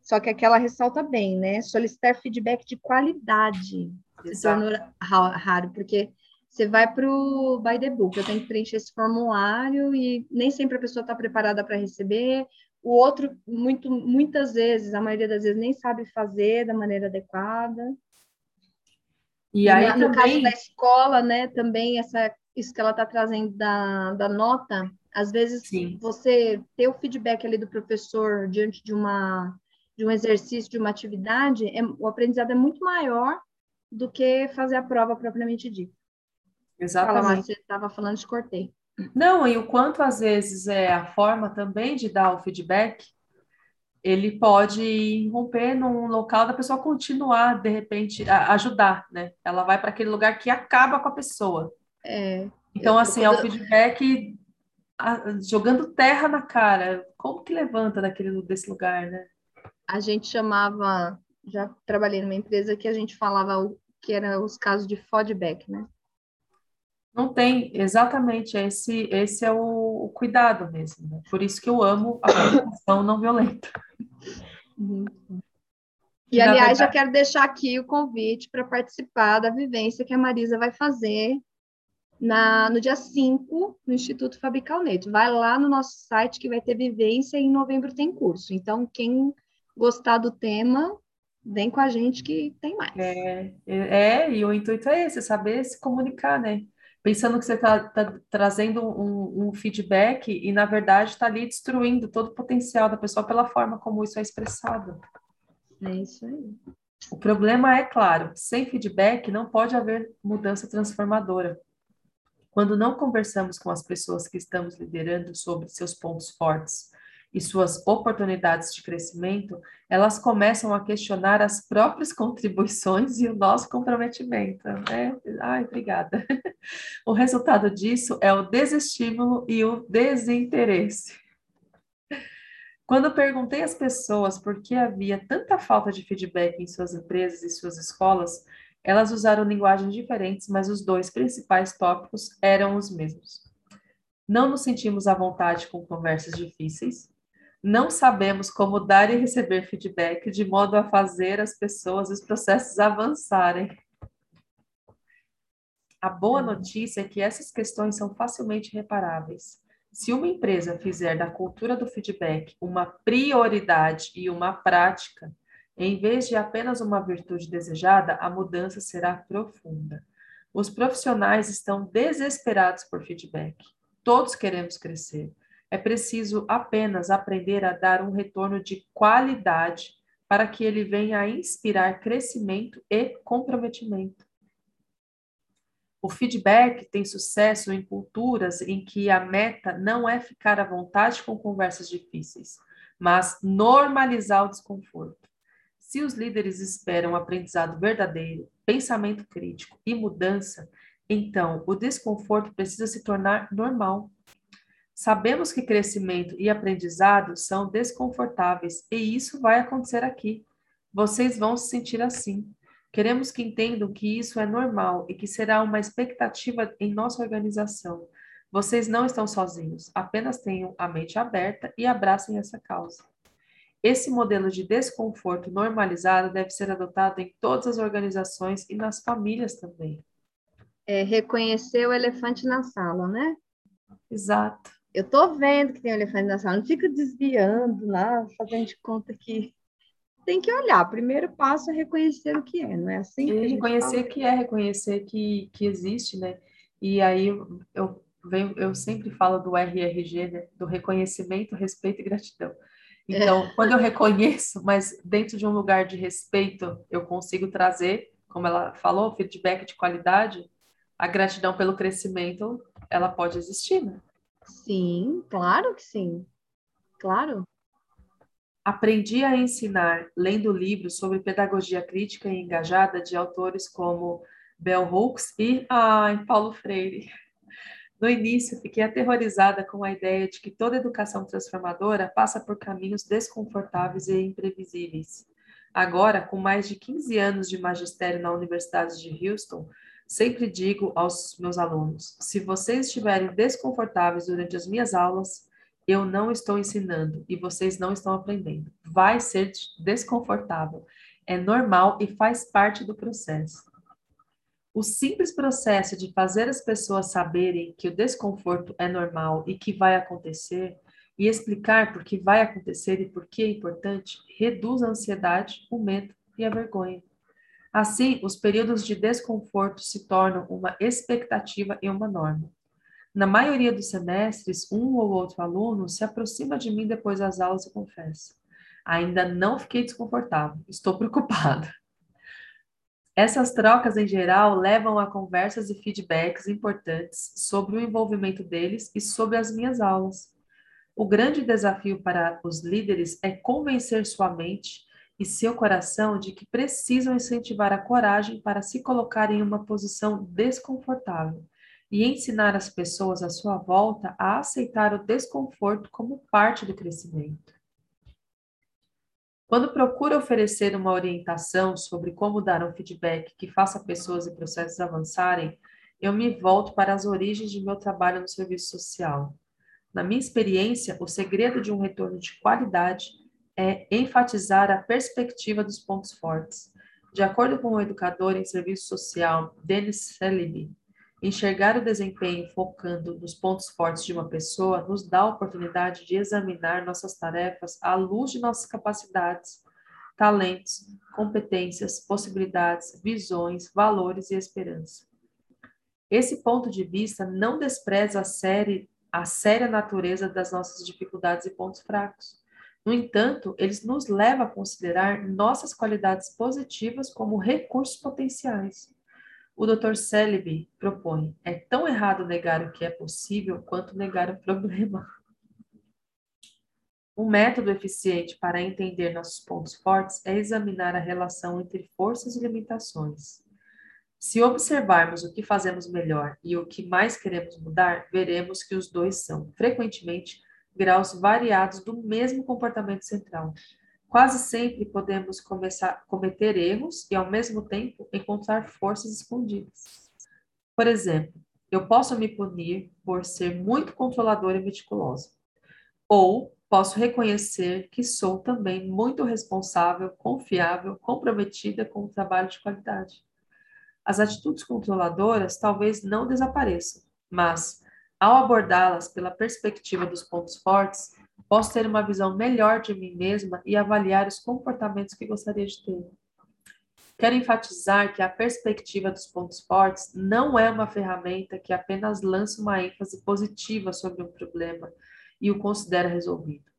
Só que aquela ressalta bem, né? Solicitar feedback de qualidade Exato. se tornou raro, porque você vai para o by the book, eu tenho que preencher esse formulário e nem sempre a pessoa está preparada para receber. O outro, muito, muitas vezes, a maioria das vezes, nem sabe fazer da maneira adequada. E, aí, na, também... no caso da escola, né, também essa, isso que ela está trazendo da, da nota, às vezes, Sim. você ter o feedback ali do professor diante de uma de um exercício, de uma atividade, é, o aprendizado é muito maior do que fazer a prova propriamente dita. Exatamente. Fala, você estava falando, te cortei. Não, e o quanto às vezes é a forma também de dar o feedback, ele pode romper num local da pessoa continuar, de repente, a ajudar, né? Ela vai para aquele lugar que acaba com a pessoa. É. Então, assim, é o feedback jogando terra na cara. Como que levanta daquele, desse lugar, né? a gente chamava, já trabalhei numa empresa que a gente falava o que eram os casos de feedback, né? Não tem, exatamente, esse, esse é o, o cuidado mesmo, né? Por isso que eu amo a comunicação não violenta. Uhum. E, aliás, verdade... já quero deixar aqui o convite para participar da vivência que a Marisa vai fazer na, no dia 5, no Instituto Fabrical Neto. Vai lá no nosso site que vai ter vivência e em novembro tem curso. Então, quem gostar do tema, vem com a gente que tem mais. É, é, é e o intuito é esse, saber se comunicar, né? Pensando que você está tá trazendo um, um, feedback e, na verdade, está ali destruindo todo o potencial da pessoa pela forma como isso é expressado. É isso aí. O problema é, claro, sem feedback não pode haver mudança transformadora. Quando não conversamos com as pessoas que estamos liderando sobre seus pontos fortes, e suas oportunidades de crescimento, elas começam a questionar as próprias contribuições e o nosso comprometimento. Né? Ai, obrigada. O resultado disso é o desestímulo e o desinteresse. Quando perguntei às pessoas por que havia tanta falta de feedback em suas empresas e suas escolas, elas usaram linguagens diferentes, mas os dois principais tópicos eram os mesmos. Não nos sentimos à vontade com conversas difíceis, não sabemos como dar e receber feedback de modo a fazer as pessoas e os processos avançarem. A boa notícia é que essas questões são facilmente reparáveis. Se uma empresa fizer da cultura do feedback uma prioridade e uma prática, em vez de apenas uma virtude desejada, a mudança será profunda. Os profissionais estão desesperados por feedback. Todos queremos crescer. É preciso apenas aprender a dar um retorno de qualidade para que ele venha a inspirar crescimento e comprometimento. O feedback tem sucesso em culturas em que a meta não é ficar à vontade com conversas difíceis, mas normalizar o desconforto. Se os líderes esperam aprendizado verdadeiro, pensamento crítico e mudança, então o desconforto precisa se tornar normal. Sabemos que crescimento e aprendizado são desconfortáveis e isso vai acontecer aqui. Vocês vão se sentir assim. Queremos que entendam que isso é normal e que será uma expectativa em nossa organização. Vocês não estão sozinhos, apenas tenham a mente aberta e abracem essa causa. Esse modelo de desconforto normalizado deve ser adotado em todas as organizações e nas famílias também. É reconhecer o elefante na sala, né? Exato eu tô vendo que tem um elefante na sala, não fica desviando lá, fazendo de conta que tem que olhar. O primeiro passo é reconhecer o que é, não é assim? Que reconhecer que é, reconhecer que, que existe, né? E aí eu, venho, eu sempre falo do RRG, né? Do reconhecimento, respeito e gratidão. Então, é. quando eu reconheço, mas dentro de um lugar de respeito, eu consigo trazer, como ela falou, feedback de qualidade, a gratidão pelo crescimento, ela pode existir, né? Sim, claro que sim. Claro. Aprendi a ensinar lendo livros sobre pedagogia crítica e engajada de autores como Bell Hooks e ai, Paulo Freire. No início, fiquei aterrorizada com a ideia de que toda educação transformadora passa por caminhos desconfortáveis e imprevisíveis. Agora, com mais de 15 anos de magistério na Universidade de Houston, Sempre digo aos meus alunos: se vocês estiverem desconfortáveis durante as minhas aulas, eu não estou ensinando e vocês não estão aprendendo. Vai ser desconfortável. É normal e faz parte do processo. O simples processo de fazer as pessoas saberem que o desconforto é normal e que vai acontecer, e explicar por que vai acontecer e por que é importante, reduz a ansiedade, o medo e a vergonha. Assim, os períodos de desconforto se tornam uma expectativa e uma norma. Na maioria dos semestres, um ou outro aluno se aproxima de mim depois das aulas e confessa: ainda não fiquei desconfortável, estou preocupado. Essas trocas, em geral, levam a conversas e feedbacks importantes sobre o envolvimento deles e sobre as minhas aulas. O grande desafio para os líderes é convencer sua mente e seu coração de que precisam incentivar a coragem para se colocar em uma posição desconfortável e ensinar as pessoas à sua volta a aceitar o desconforto como parte do crescimento. Quando procuro oferecer uma orientação sobre como dar um feedback que faça pessoas e processos avançarem, eu me volto para as origens de meu trabalho no serviço social. Na minha experiência, o segredo de um retorno de qualidade é enfatizar a perspectiva dos pontos fortes. De acordo com o educador em serviço social Dennis Seliby, enxergar o desempenho focando nos pontos fortes de uma pessoa nos dá a oportunidade de examinar nossas tarefas à luz de nossas capacidades, talentos, competências, possibilidades, visões, valores e esperança. Esse ponto de vista não despreza a, série, a séria natureza das nossas dificuldades e pontos fracos no entanto, eles nos levam a considerar nossas qualidades positivas como recursos potenciais. O Dr. Celebi propõe: é tão errado negar o que é possível quanto negar o problema. Um método eficiente para entender nossos pontos fortes é examinar a relação entre forças e limitações. Se observarmos o que fazemos melhor e o que mais queremos mudar, veremos que os dois são, frequentemente, graus variados do mesmo comportamento central. Quase sempre podemos começar, cometer erros e, ao mesmo tempo, encontrar forças escondidas. Por exemplo, eu posso me punir por ser muito controladora e meticulosa. Ou posso reconhecer que sou também muito responsável, confiável, comprometida com o trabalho de qualidade. As atitudes controladoras talvez não desapareçam, mas ao abordá-las pela perspectiva dos pontos fortes, posso ter uma visão melhor de mim mesma e avaliar os comportamentos que gostaria de ter. Quero enfatizar que a perspectiva dos pontos fortes não é uma ferramenta que apenas lança uma ênfase positiva sobre um problema e o considera resolvido,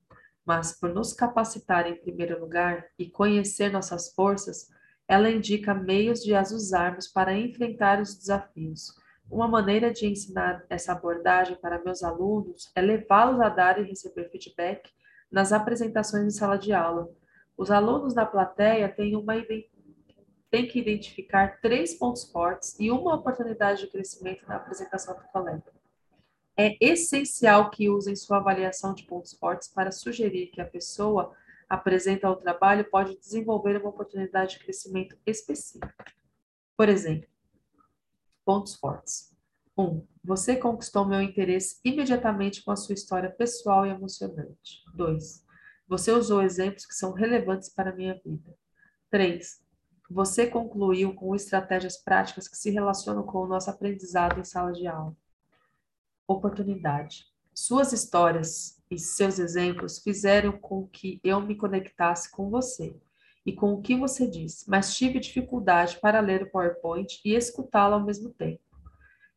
mas por nos capacitar em primeiro lugar e conhecer nossas forças, ela indica meios de as usarmos para enfrentar os desafios uma maneira de ensinar essa abordagem para meus alunos é levá-los a dar e receber feedback nas apresentações em sala de aula. Os alunos da plateia têm, uma, têm que identificar três pontos fortes e uma oportunidade de crescimento na apresentação do colega. É essencial que usem sua avaliação de pontos fortes para sugerir que a pessoa apresenta ao trabalho pode desenvolver uma oportunidade de crescimento específica. Por exemplo, Pontos fortes. 1. Um, você conquistou meu interesse imediatamente com a sua história pessoal e emocionante. 2. Você usou exemplos que são relevantes para a minha vida. 3. Você concluiu com estratégias práticas que se relacionam com o nosso aprendizado em sala de aula. Oportunidade. Suas histórias e seus exemplos fizeram com que eu me conectasse com você e com o que você disse, mas tive dificuldade para ler o PowerPoint e escutá-lo ao mesmo tempo.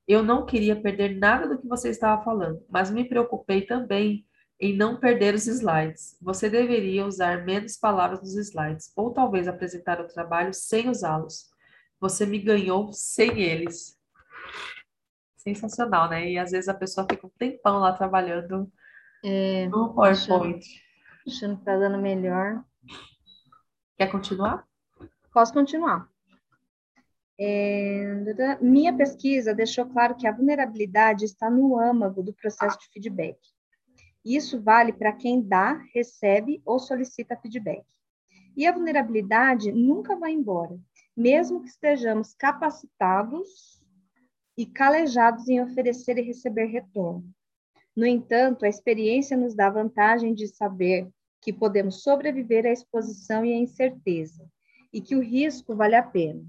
Eu não queria perder nada do que você estava falando, mas me preocupei também em não perder os slides. Você deveria usar menos palavras nos slides, ou talvez apresentar o trabalho sem usá-los. Você me ganhou sem eles. Sensacional, né? E às vezes a pessoa fica um tempão lá trabalhando é, no PowerPoint. Achando, achando que tá dando melhor. Quer continuar? Posso continuar. É, minha pesquisa deixou claro que a vulnerabilidade está no âmago do processo de feedback. Isso vale para quem dá, recebe ou solicita feedback. E a vulnerabilidade nunca vai embora, mesmo que estejamos capacitados e calejados em oferecer e receber retorno. No entanto, a experiência nos dá a vantagem de saber que podemos sobreviver à exposição e à incerteza, e que o risco vale a pena.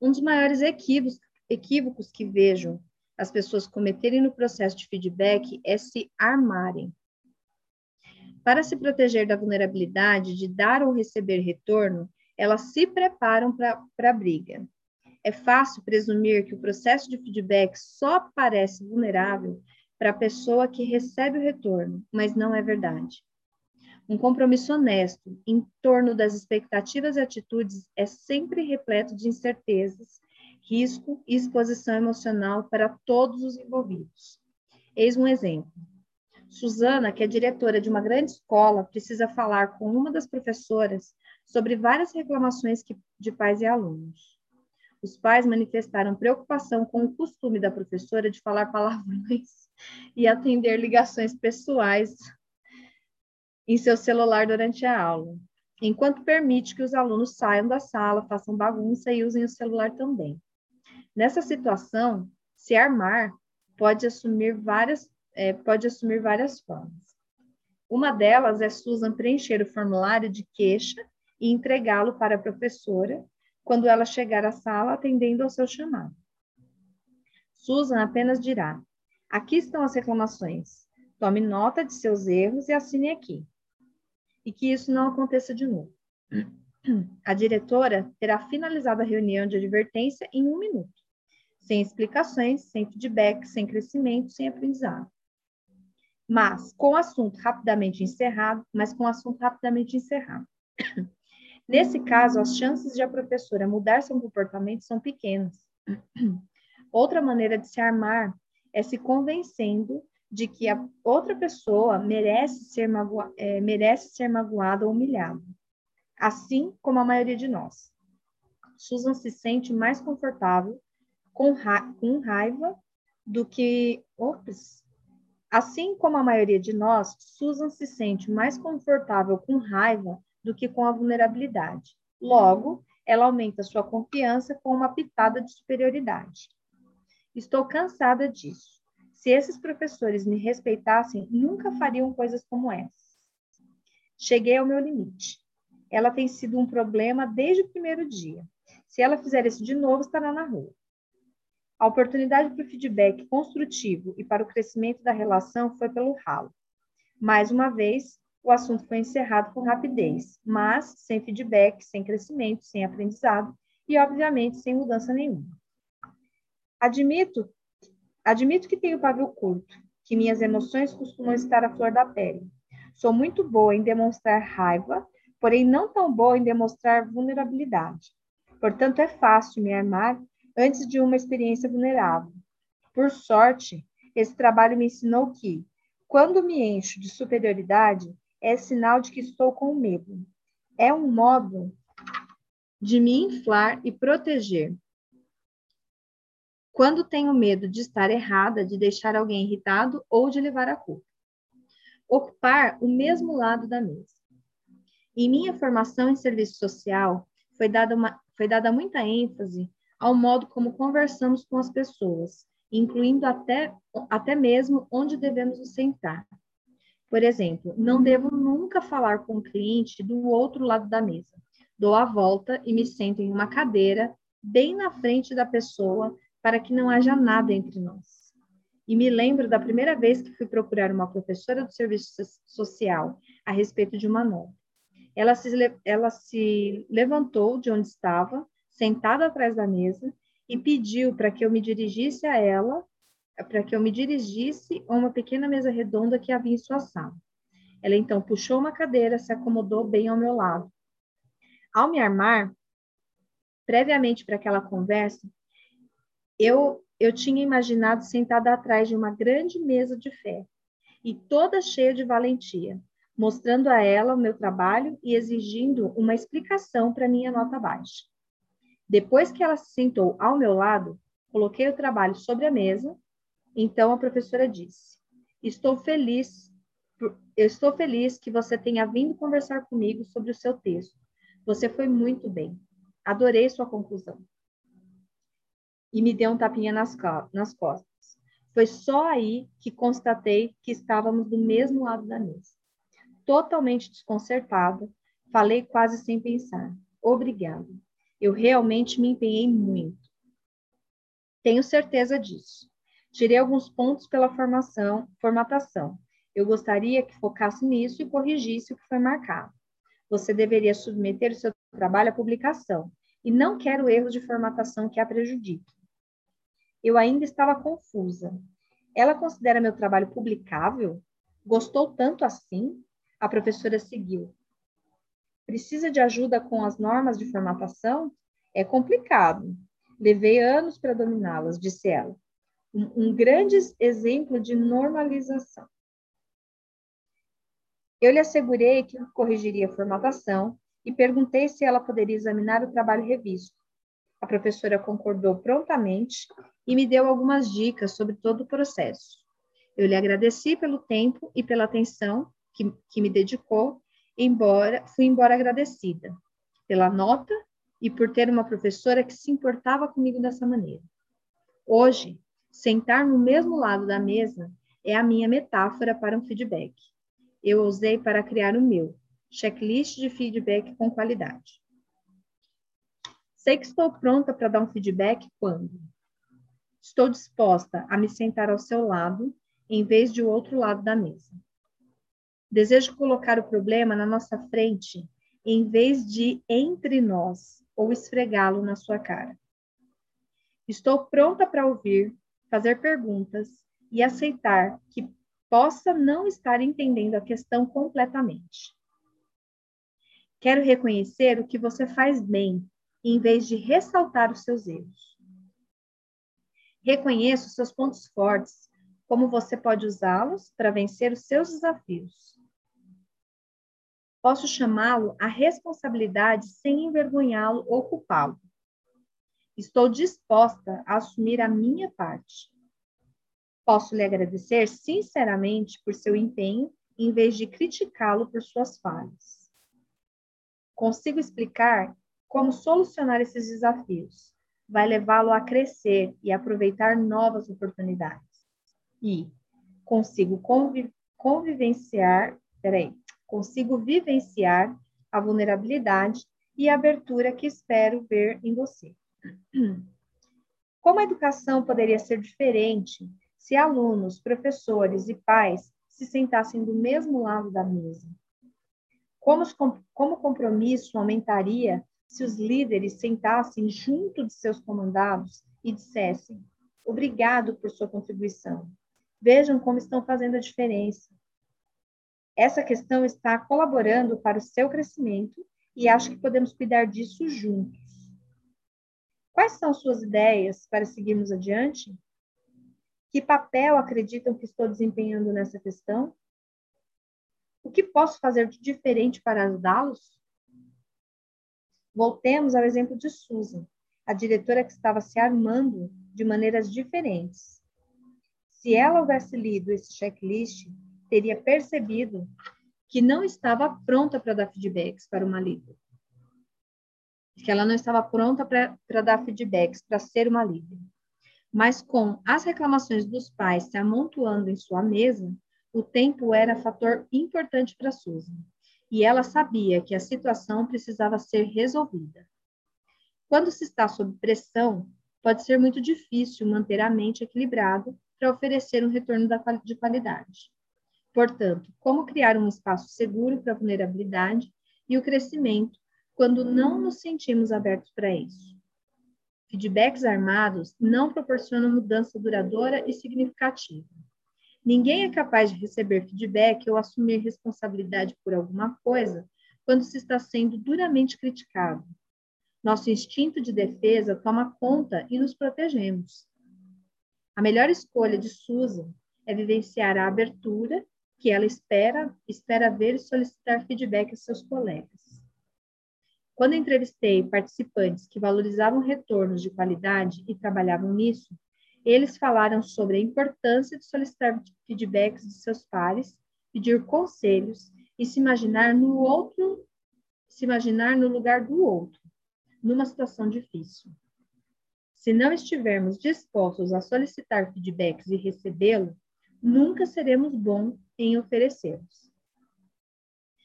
Um dos maiores equívocos, equívocos que vejo as pessoas cometerem no processo de feedback é se armarem. Para se proteger da vulnerabilidade de dar ou receber retorno, elas se preparam para a briga. É fácil presumir que o processo de feedback só parece vulnerável para a pessoa que recebe o retorno, mas não é verdade. Um compromisso honesto em torno das expectativas e atitudes é sempre repleto de incertezas, risco e exposição emocional para todos os envolvidos. Eis um exemplo. Suzana, que é diretora de uma grande escola, precisa falar com uma das professoras sobre várias reclamações que, de pais e alunos. Os pais manifestaram preocupação com o costume da professora de falar palavrões e atender ligações pessoais em seu celular durante a aula. enquanto permite que os alunos saiam da sala, façam bagunça e usem o celular também. Nessa situação, se armar pode assumir várias, é, pode assumir várias formas. Uma delas é Susan preencher o formulário de queixa e entregá-lo para a professora quando ela chegar à sala atendendo ao seu chamado. Susan apenas dirá: Aqui estão as reclamações. Tome nota de seus erros e assine aqui. E que isso não aconteça de novo. A diretora terá finalizado a reunião de advertência em um minuto, sem explicações, sem feedback, sem crescimento, sem aprendizado. Mas com o assunto rapidamente encerrado, mas com o assunto rapidamente encerrado. Nesse caso, as chances de a professora mudar seu comportamento são pequenas. Outra maneira de se armar é se convencendo de que a outra pessoa merece ser, magua é, merece ser magoada ou humilhada, assim como a maioria de nós. Susan se sente mais confortável com, ra com raiva do que. Ops. Assim como a maioria de nós, Susan se sente mais confortável com raiva do que com a vulnerabilidade. Logo, ela aumenta sua confiança com uma pitada de superioridade. Estou cansada disso. Se esses professores me respeitassem, nunca fariam coisas como essas. Cheguei ao meu limite. Ela tem sido um problema desde o primeiro dia. Se ela fizer isso de novo, estará na rua. A oportunidade para o feedback construtivo e para o crescimento da relação foi pelo ralo. Mais uma vez, o assunto foi encerrado com rapidez, mas sem feedback, sem crescimento, sem aprendizado e, obviamente, sem mudança nenhuma. Admito, admito que tenho pavio curto, que minhas emoções costumam estar à flor da pele. Sou muito boa em demonstrar raiva, porém não tão boa em demonstrar vulnerabilidade. Portanto, é fácil me armar antes de uma experiência vulnerável. Por sorte, esse trabalho me ensinou que, quando me encho de superioridade, é sinal de que estou com medo. É um modo de me inflar e proteger. Quando tenho medo de estar errada, de deixar alguém irritado ou de levar a culpa. Ocupar o mesmo lado da mesa. Em minha formação em serviço social, foi dada, uma, foi dada muita ênfase ao modo como conversamos com as pessoas, incluindo até, até mesmo onde devemos nos sentar. Por exemplo, não devo nunca falar com o cliente do outro lado da mesa. Dou a volta e me sento em uma cadeira bem na frente da pessoa para que não haja nada entre nós. E me lembro da primeira vez que fui procurar uma professora do serviço social a respeito de uma nota. Ela se, ela se levantou de onde estava, sentada atrás da mesa, e pediu para que eu me dirigisse a ela para que eu me dirigisse a uma pequena mesa redonda que havia em sua sala. Ela então puxou uma cadeira, se acomodou bem ao meu lado. Ao me armar, previamente para aquela conversa, eu, eu tinha imaginado sentada atrás de uma grande mesa de ferro e toda cheia de valentia, mostrando a ela o meu trabalho e exigindo uma explicação para minha nota baixa. Depois que ela se sentou ao meu lado, coloquei o trabalho sobre a mesa então a professora disse: Estou feliz, eu estou feliz que você tenha vindo conversar comigo sobre o seu texto. Você foi muito bem. Adorei sua conclusão. E me deu um tapinha nas, nas costas. Foi só aí que constatei que estávamos do mesmo lado da mesa. Totalmente desconcertada, falei quase sem pensar. Obrigada. Eu realmente me empenhei muito. Tenho certeza disso. Tirei alguns pontos pela formação, formatação. Eu gostaria que focasse nisso e corrigisse o que foi marcado. Você deveria submeter o seu trabalho à publicação e não quero erros de formatação que a prejudiquem. Eu ainda estava confusa. Ela considera meu trabalho publicável? Gostou tanto assim? A professora seguiu. Precisa de ajuda com as normas de formatação? É complicado. Levei anos para dominá-las, disse ela um, grande exemplo de normalização. Eu lhe assegurei que corrigiria a formatação e perguntei se ela poderia examinar o trabalho revisto. A professora concordou prontamente e me deu algumas dicas sobre todo o processo. Eu lhe agradeci pelo tempo e pela atenção que, que me dedicou embora, fui embora agradecida pela nota e por ter uma professora que se importava comigo dessa maneira. Hoje, sentar no mesmo lado da mesa é a minha metáfora para um feedback. Eu usei para criar o meu checklist de feedback com qualidade. Sei que estou pronta para dar um feedback quando estou disposta a me sentar ao seu lado em vez de o outro lado da mesa. Desejo colocar o problema na nossa frente em vez de entre nós ou esfregá-lo na sua cara. Estou pronta para ouvir, fazer perguntas e aceitar que possa não estar entendendo a questão completamente. Quero reconhecer o que você faz bem, em vez de ressaltar os seus erros. Reconheça os seus pontos fortes, como você pode usá-los para vencer os seus desafios. Posso chamá-lo à responsabilidade sem envergonhá-lo ou culpá-lo. Estou disposta a assumir a minha parte. Posso lhe agradecer sinceramente por seu empenho, em vez de criticá-lo por suas falhas. Consigo explicar como solucionar esses desafios. Vai levá-lo a crescer e aproveitar novas oportunidades. E consigo conviv convivenciar, peraí, consigo vivenciar a vulnerabilidade e a abertura que espero ver em você. Como a educação poderia ser diferente se alunos, professores e pais se sentassem do mesmo lado da mesa? Como, como o compromisso aumentaria se os líderes sentassem junto de seus comandados e dissessem: Obrigado por sua contribuição. Vejam como estão fazendo a diferença. Essa questão está colaborando para o seu crescimento e acho que podemos cuidar disso juntos. Quais são suas ideias para seguirmos adiante? Que papel acreditam que estou desempenhando nessa questão? O que posso fazer de diferente para ajudá-los? Voltemos ao exemplo de Susan, a diretora que estava se armando de maneiras diferentes. Se ela houvesse lido esse checklist, teria percebido que não estava pronta para dar feedbacks para uma líder. Que ela não estava pronta para dar feedbacks, para ser uma líder. Mas com as reclamações dos pais se amontoando em sua mesa, o tempo era fator importante para Susan. E ela sabia que a situação precisava ser resolvida. Quando se está sob pressão, pode ser muito difícil manter a mente equilibrada para oferecer um retorno de qualidade. Portanto, como criar um espaço seguro para a vulnerabilidade e o crescimento quando não nos sentimos abertos para isso? Feedbacks armados não proporcionam mudança duradoura e significativa. Ninguém é capaz de receber feedback ou assumir responsabilidade por alguma coisa quando se está sendo duramente criticado. Nosso instinto de defesa toma conta e nos protegemos. A melhor escolha de Susan é vivenciar a abertura que ela espera, espera ver e solicitar feedback aos seus colegas. Quando entrevistei participantes que valorizavam retornos de qualidade e trabalhavam nisso, eles falaram sobre a importância de solicitar feedbacks de seus pares, pedir conselhos e se imaginar no outro, se imaginar no lugar do outro, numa situação difícil. Se não estivermos dispostos a solicitar feedbacks e recebê-lo, nunca seremos bons em oferecê-los.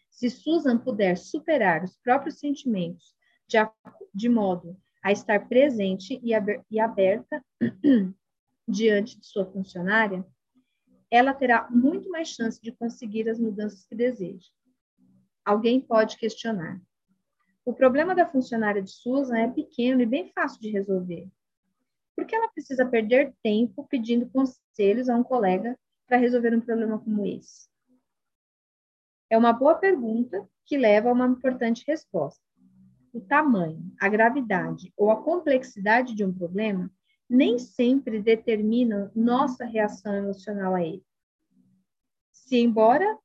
Se Susan puder superar os próprios sentimentos de, de modo a estar presente e, e aberta diante de sua funcionária, ela terá muito mais chance de conseguir as mudanças que deseja. Alguém pode questionar. O problema da funcionária de Susan é pequeno e bem fácil de resolver. Por que ela precisa perder tempo pedindo conselhos a um colega para resolver um problema como esse? É uma boa pergunta que leva a uma importante resposta. O tamanho, a gravidade ou a complexidade de um problema nem sempre determinam nossa reação emocional a ele. Se, embora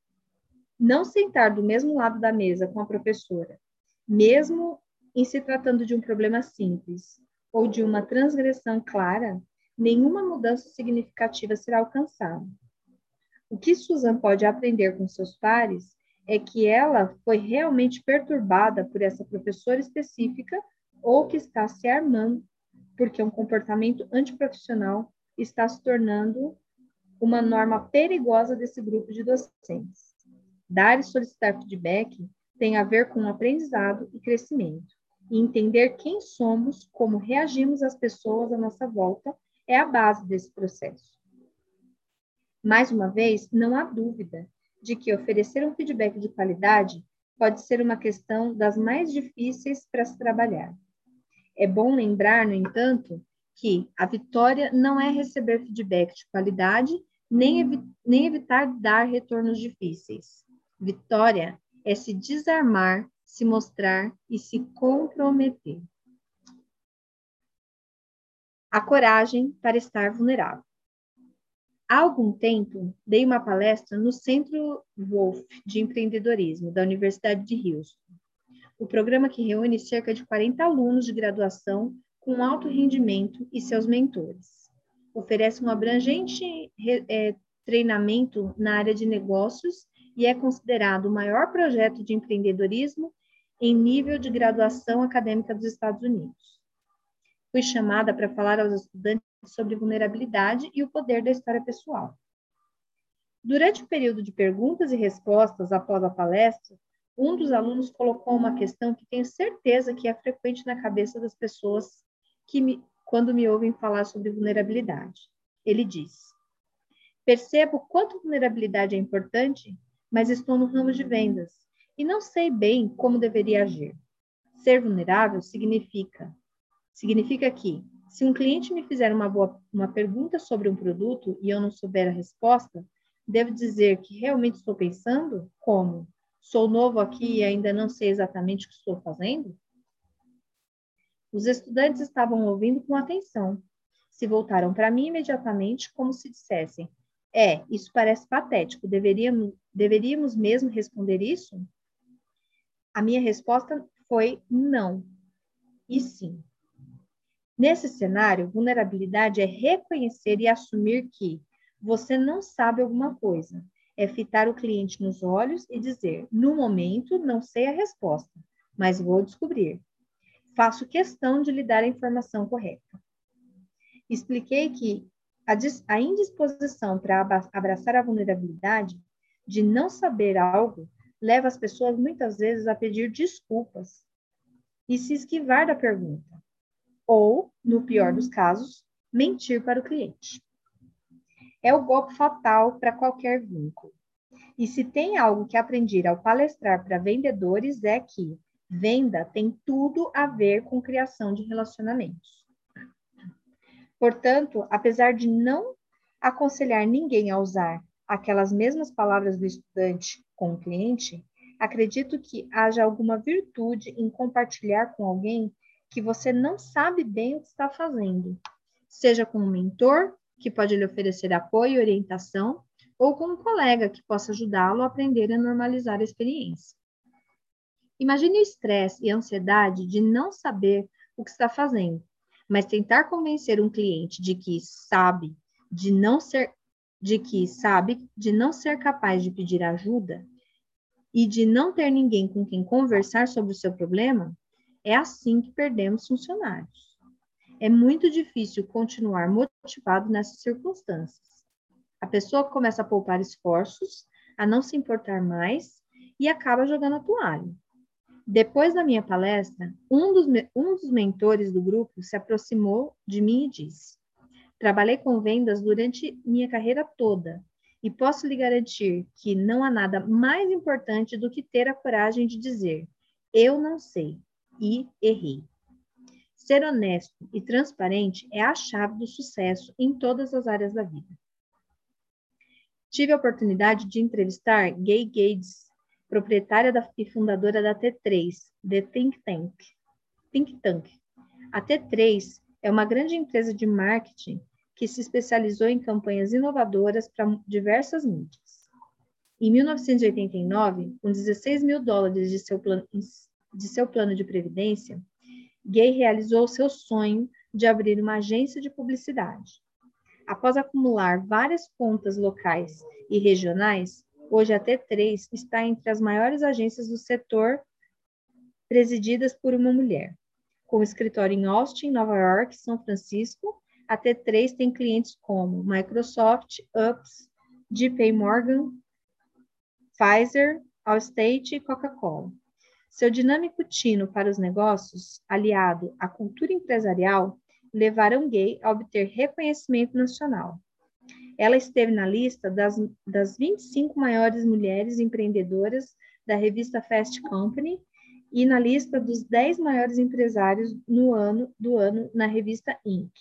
não sentar do mesmo lado da mesa com a professora, mesmo em se tratando de um problema simples ou de uma transgressão clara, nenhuma mudança significativa será alcançada. O que Susan pode aprender com seus pares é que ela foi realmente perturbada por essa professora específica ou que está se armando porque um comportamento antiprofissional está se tornando uma norma perigosa desse grupo de docentes. Dar e solicitar feedback tem a ver com aprendizado e crescimento. E entender quem somos, como reagimos às pessoas à nossa volta, é a base desse processo. Mais uma vez, não há dúvida de que oferecer um feedback de qualidade pode ser uma questão das mais difíceis para se trabalhar. É bom lembrar, no entanto, que a vitória não é receber feedback de qualidade, nem, evi nem evitar dar retornos difíceis. Vitória é se desarmar, se mostrar e se comprometer. A coragem para estar vulnerável. Há algum tempo, dei uma palestra no Centro Wolf de Empreendedorismo da Universidade de Houston. O programa que reúne cerca de 40 alunos de graduação com alto rendimento e seus mentores. Oferece um abrangente é, treinamento na área de negócios e é considerado o maior projeto de empreendedorismo em nível de graduação acadêmica dos Estados Unidos. Fui chamada para falar aos estudantes sobre vulnerabilidade e o poder da história pessoal. Durante o período de perguntas e respostas após a palestra, um dos alunos colocou uma questão que tenho certeza que é frequente na cabeça das pessoas que me, quando me ouvem falar sobre vulnerabilidade. Ele diz: Percebo quanto vulnerabilidade é importante, mas estou no ramo de vendas e não sei bem como deveria agir. Ser vulnerável significa significa que se um cliente me fizer uma boa uma pergunta sobre um produto e eu não souber a resposta, devo dizer que realmente estou pensando como sou novo aqui e ainda não sei exatamente o que estou fazendo? Os estudantes estavam ouvindo com atenção. Se voltaram para mim imediatamente, como se dissessem: É, isso parece patético, deveríamos, deveríamos mesmo responder isso? A minha resposta foi não. E sim. Nesse cenário, vulnerabilidade é reconhecer e assumir que você não sabe alguma coisa. É fitar o cliente nos olhos e dizer: no momento, não sei a resposta, mas vou descobrir faço questão de lhe dar a informação correta. Expliquei que a, a indisposição para abraçar a vulnerabilidade de não saber algo leva as pessoas muitas vezes a pedir desculpas e se esquivar da pergunta, ou, no pior dos casos, mentir para o cliente. É o golpe fatal para qualquer vínculo. E se tem algo que aprendi ao palestrar para vendedores é que Venda tem tudo a ver com criação de relacionamentos. Portanto, apesar de não aconselhar ninguém a usar aquelas mesmas palavras do estudante com o cliente, acredito que haja alguma virtude em compartilhar com alguém que você não sabe bem o que está fazendo, seja com um mentor, que pode lhe oferecer apoio e orientação, ou com um colega que possa ajudá-lo a aprender a normalizar a experiência. Imagine o estresse e a ansiedade de não saber o que está fazendo, mas tentar convencer um cliente de que sabe, de não ser, de que sabe, de não ser capaz de pedir ajuda e de não ter ninguém com quem conversar sobre o seu problema, é assim que perdemos funcionários. É muito difícil continuar motivado nessas circunstâncias. A pessoa começa a poupar esforços, a não se importar mais e acaba jogando a toalha. Depois da minha palestra, um dos, um dos mentores do grupo se aproximou de mim e disse: Trabalhei com vendas durante minha carreira toda e posso lhe garantir que não há nada mais importante do que ter a coragem de dizer: Eu não sei e errei. Ser honesto e transparente é a chave do sucesso em todas as áreas da vida. Tive a oportunidade de entrevistar Gay Gates proprietária da, e fundadora da T3, The Think Tank. Think Tank. A T3 é uma grande empresa de marketing que se especializou em campanhas inovadoras para diversas mídias. Em 1989, com 16 mil dólares de seu, plano, de seu plano de previdência, Gay realizou seu sonho de abrir uma agência de publicidade. Após acumular várias contas locais e regionais, Hoje a T3 está entre as maiores agências do setor presididas por uma mulher. Com escritório em Austin, Nova York, São Francisco, a T3 tem clientes como Microsoft, UPS, JP Morgan, Pfizer, Allstate e Coca-Cola. Seu dinâmico tino para os negócios, aliado à cultura empresarial, levaram Gay a obter reconhecimento nacional. Ela esteve na lista das, das 25 maiores mulheres empreendedoras da revista Fast Company e na lista dos 10 maiores empresários no ano do ano na revista Inc.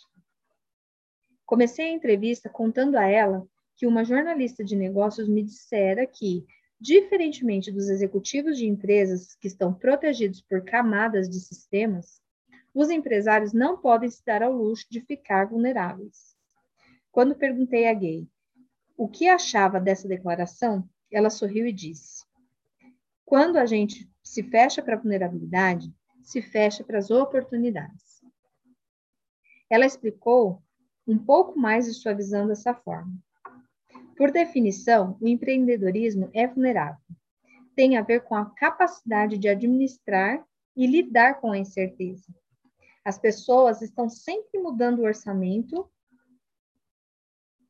Comecei a entrevista contando a ela que uma jornalista de negócios me dissera que, diferentemente dos executivos de empresas que estão protegidos por camadas de sistemas, os empresários não podem se dar ao luxo de ficar vulneráveis. Quando perguntei a Gay o que achava dessa declaração, ela sorriu e disse: Quando a gente se fecha para a vulnerabilidade, se fecha para as oportunidades. Ela explicou um pouco mais de sua visão dessa forma. Por definição, o empreendedorismo é vulnerável. Tem a ver com a capacidade de administrar e lidar com a incerteza. As pessoas estão sempre mudando o orçamento.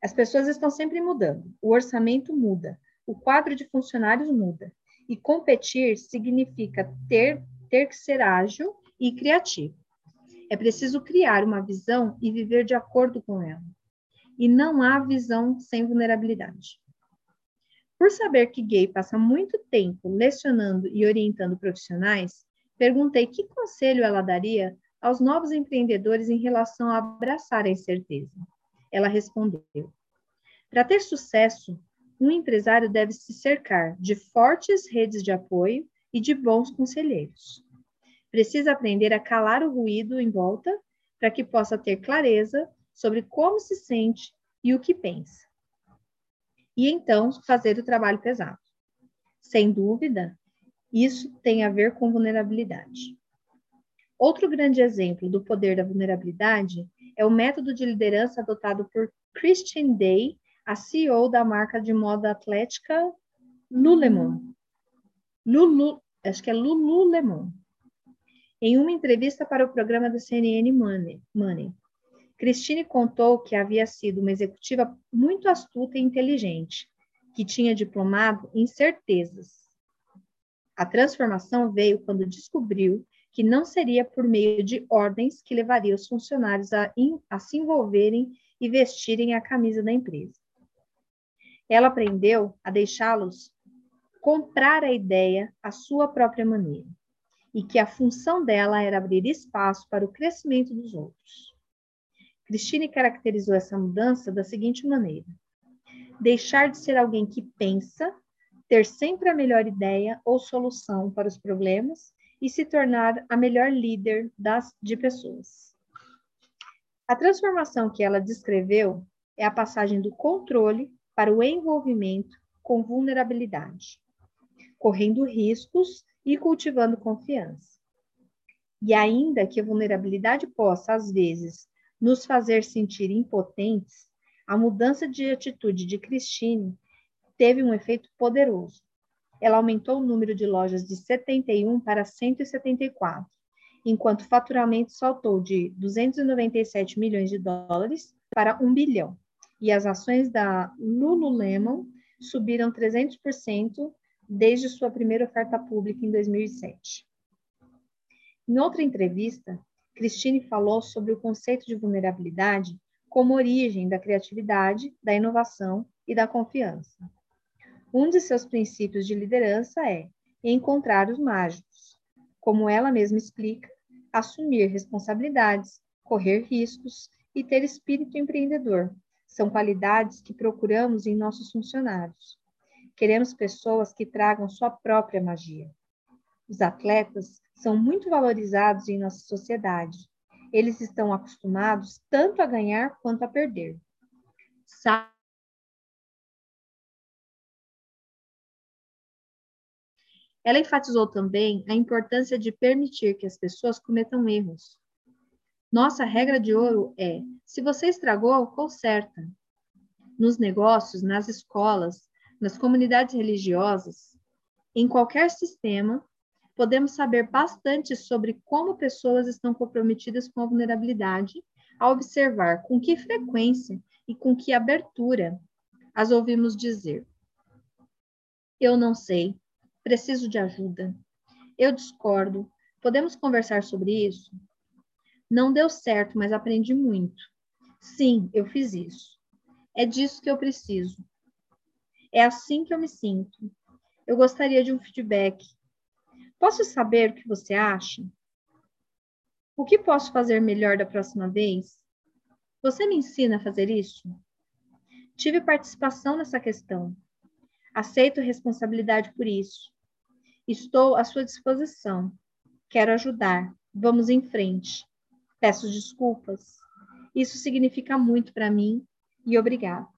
As pessoas estão sempre mudando. O orçamento muda. O quadro de funcionários muda. E competir significa ter, ter que ser ágil e criativo. É preciso criar uma visão e viver de acordo com ela. E não há visão sem vulnerabilidade. Por saber que gay passa muito tempo lecionando e orientando profissionais, perguntei que conselho ela daria aos novos empreendedores em relação a abraçar a incerteza. Ela respondeu: Para ter sucesso, um empresário deve se cercar de fortes redes de apoio e de bons conselheiros. Precisa aprender a calar o ruído em volta para que possa ter clareza sobre como se sente e o que pensa. E então fazer o trabalho pesado. Sem dúvida, isso tem a ver com vulnerabilidade. Outro grande exemplo do poder da vulnerabilidade é o método de liderança adotado por Christian Day a CEO da marca de moda atlética Lululemon. Lulu, acho que é Lululemon. Em uma entrevista para o programa da CNN Money, Money, Christine contou que havia sido uma executiva muito astuta e inteligente, que tinha diplomado em certezas. A transformação veio quando descobriu que não seria por meio de ordens que levaria os funcionários a, a se envolverem e vestirem a camisa da empresa. Ela aprendeu a deixá-los comprar a ideia à sua própria maneira, e que a função dela era abrir espaço para o crescimento dos outros. Christine caracterizou essa mudança da seguinte maneira: deixar de ser alguém que pensa, ter sempre a melhor ideia ou solução para os problemas e se tornar a melhor líder das, de pessoas. A transformação que ela descreveu é a passagem do controle para o envolvimento com vulnerabilidade, correndo riscos e cultivando confiança. E ainda que a vulnerabilidade possa, às vezes, nos fazer sentir impotentes, a mudança de atitude de Christine teve um efeito poderoso. Ela aumentou o número de lojas de 71 para 174, enquanto o faturamento saltou de 297 milhões de dólares para 1 bilhão e as ações da Lululemon subiram 300% desde sua primeira oferta pública em 2007. Em outra entrevista, Christine falou sobre o conceito de vulnerabilidade como origem da criatividade, da inovação e da confiança. Um de seus princípios de liderança é encontrar os mágicos. Como ela mesma explica, assumir responsabilidades, correr riscos e ter espírito empreendedor, são qualidades que procuramos em nossos funcionários. Queremos pessoas que tragam sua própria magia. Os atletas são muito valorizados em nossa sociedade. Eles estão acostumados tanto a ganhar quanto a perder. Sa Ela enfatizou também a importância de permitir que as pessoas cometam erros, nossa regra de ouro é: se você estragou, conserta. Nos negócios, nas escolas, nas comunidades religiosas, em qualquer sistema, podemos saber bastante sobre como pessoas estão comprometidas com a vulnerabilidade ao observar com que frequência e com que abertura as ouvimos dizer: Eu não sei, preciso de ajuda. Eu discordo. Podemos conversar sobre isso? Não deu certo, mas aprendi muito. Sim, eu fiz isso. É disso que eu preciso. É assim que eu me sinto. Eu gostaria de um feedback. Posso saber o que você acha? O que posso fazer melhor da próxima vez? Você me ensina a fazer isso? Tive participação nessa questão. Aceito responsabilidade por isso. Estou à sua disposição. Quero ajudar. Vamos em frente. Peço desculpas. Isso significa muito para mim e obrigado.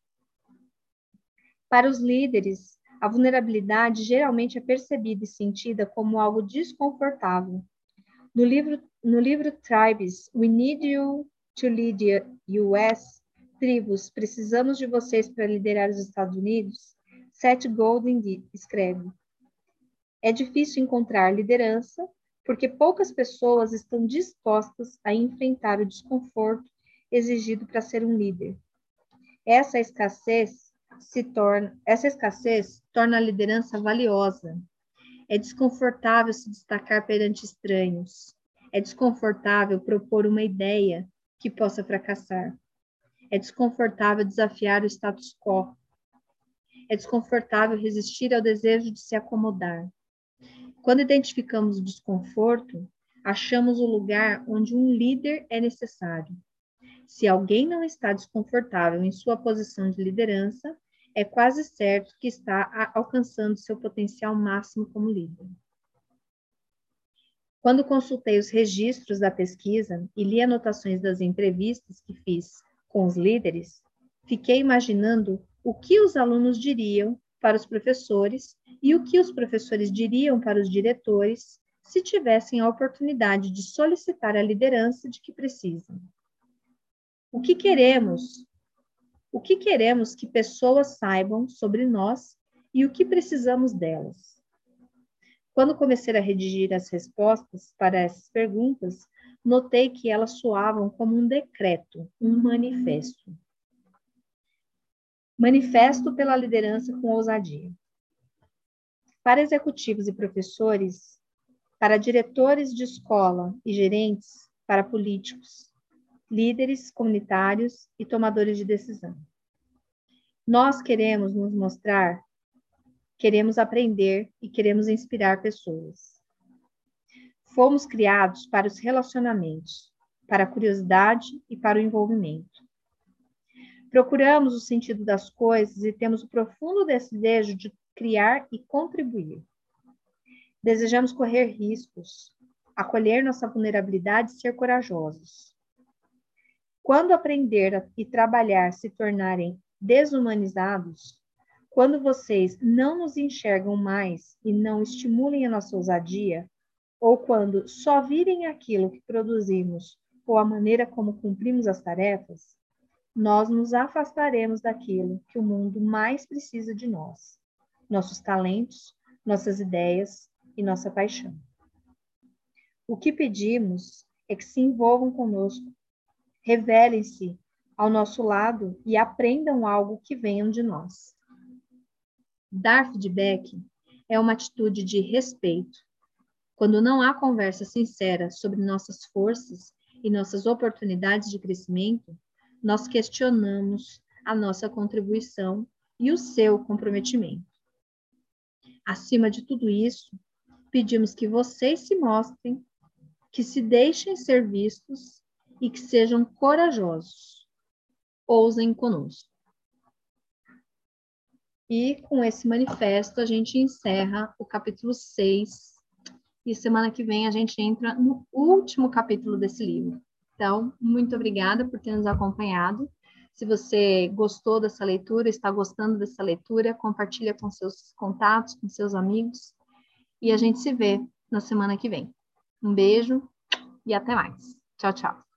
Para os líderes, a vulnerabilidade geralmente é percebida e sentida como algo desconfortável. No livro, no livro Tribes, We Need You to Lead US, Tribos, Precisamos de Vocês para Liderar os Estados Unidos, Seth Golden escreve: É difícil encontrar liderança porque poucas pessoas estão dispostas a enfrentar o desconforto exigido para ser um líder. Essa escassez se torna, essa escassez torna a liderança valiosa. É desconfortável se destacar perante estranhos. É desconfortável propor uma ideia que possa fracassar. É desconfortável desafiar o status quo. É desconfortável resistir ao desejo de se acomodar. Quando identificamos o desconforto, achamos o lugar onde um líder é necessário. Se alguém não está desconfortável em sua posição de liderança, é quase certo que está alcançando seu potencial máximo como líder. Quando consultei os registros da pesquisa e li anotações das entrevistas que fiz com os líderes, fiquei imaginando o que os alunos diriam para os professores e o que os professores diriam para os diretores se tivessem a oportunidade de solicitar a liderança de que precisam. O que queremos? O que queremos que pessoas saibam sobre nós e o que precisamos delas? Quando comecei a redigir as respostas para essas perguntas, notei que elas soavam como um decreto, um manifesto. Manifesto pela liderança com ousadia. Para executivos e professores, para diretores de escola e gerentes, para políticos, líderes comunitários e tomadores de decisão. Nós queremos nos mostrar, queremos aprender e queremos inspirar pessoas. Fomos criados para os relacionamentos, para a curiosidade e para o envolvimento. Procuramos o sentido das coisas e temos o profundo desejo de criar e contribuir. Desejamos correr riscos, acolher nossa vulnerabilidade e ser corajosos. Quando aprender e trabalhar se tornarem desumanizados, quando vocês não nos enxergam mais e não estimulem a nossa ousadia, ou quando só virem aquilo que produzimos ou a maneira como cumprimos as tarefas, nós nos afastaremos daquilo que o mundo mais precisa de nós: nossos talentos, nossas ideias e nossa paixão. O que pedimos é que se envolvam conosco, revelem-se ao nosso lado e aprendam algo que venham de nós. Dar feedback é uma atitude de respeito. Quando não há conversa sincera sobre nossas forças e nossas oportunidades de crescimento, nós questionamos a nossa contribuição e o seu comprometimento. Acima de tudo isso, pedimos que vocês se mostrem, que se deixem ser vistos e que sejam corajosos. Ousem conosco. E com esse manifesto, a gente encerra o capítulo 6. E semana que vem a gente entra no último capítulo desse livro. Então, muito obrigada por ter nos acompanhado. Se você gostou dessa leitura, está gostando dessa leitura, compartilha com seus contatos, com seus amigos. E a gente se vê na semana que vem. Um beijo e até mais. Tchau, tchau.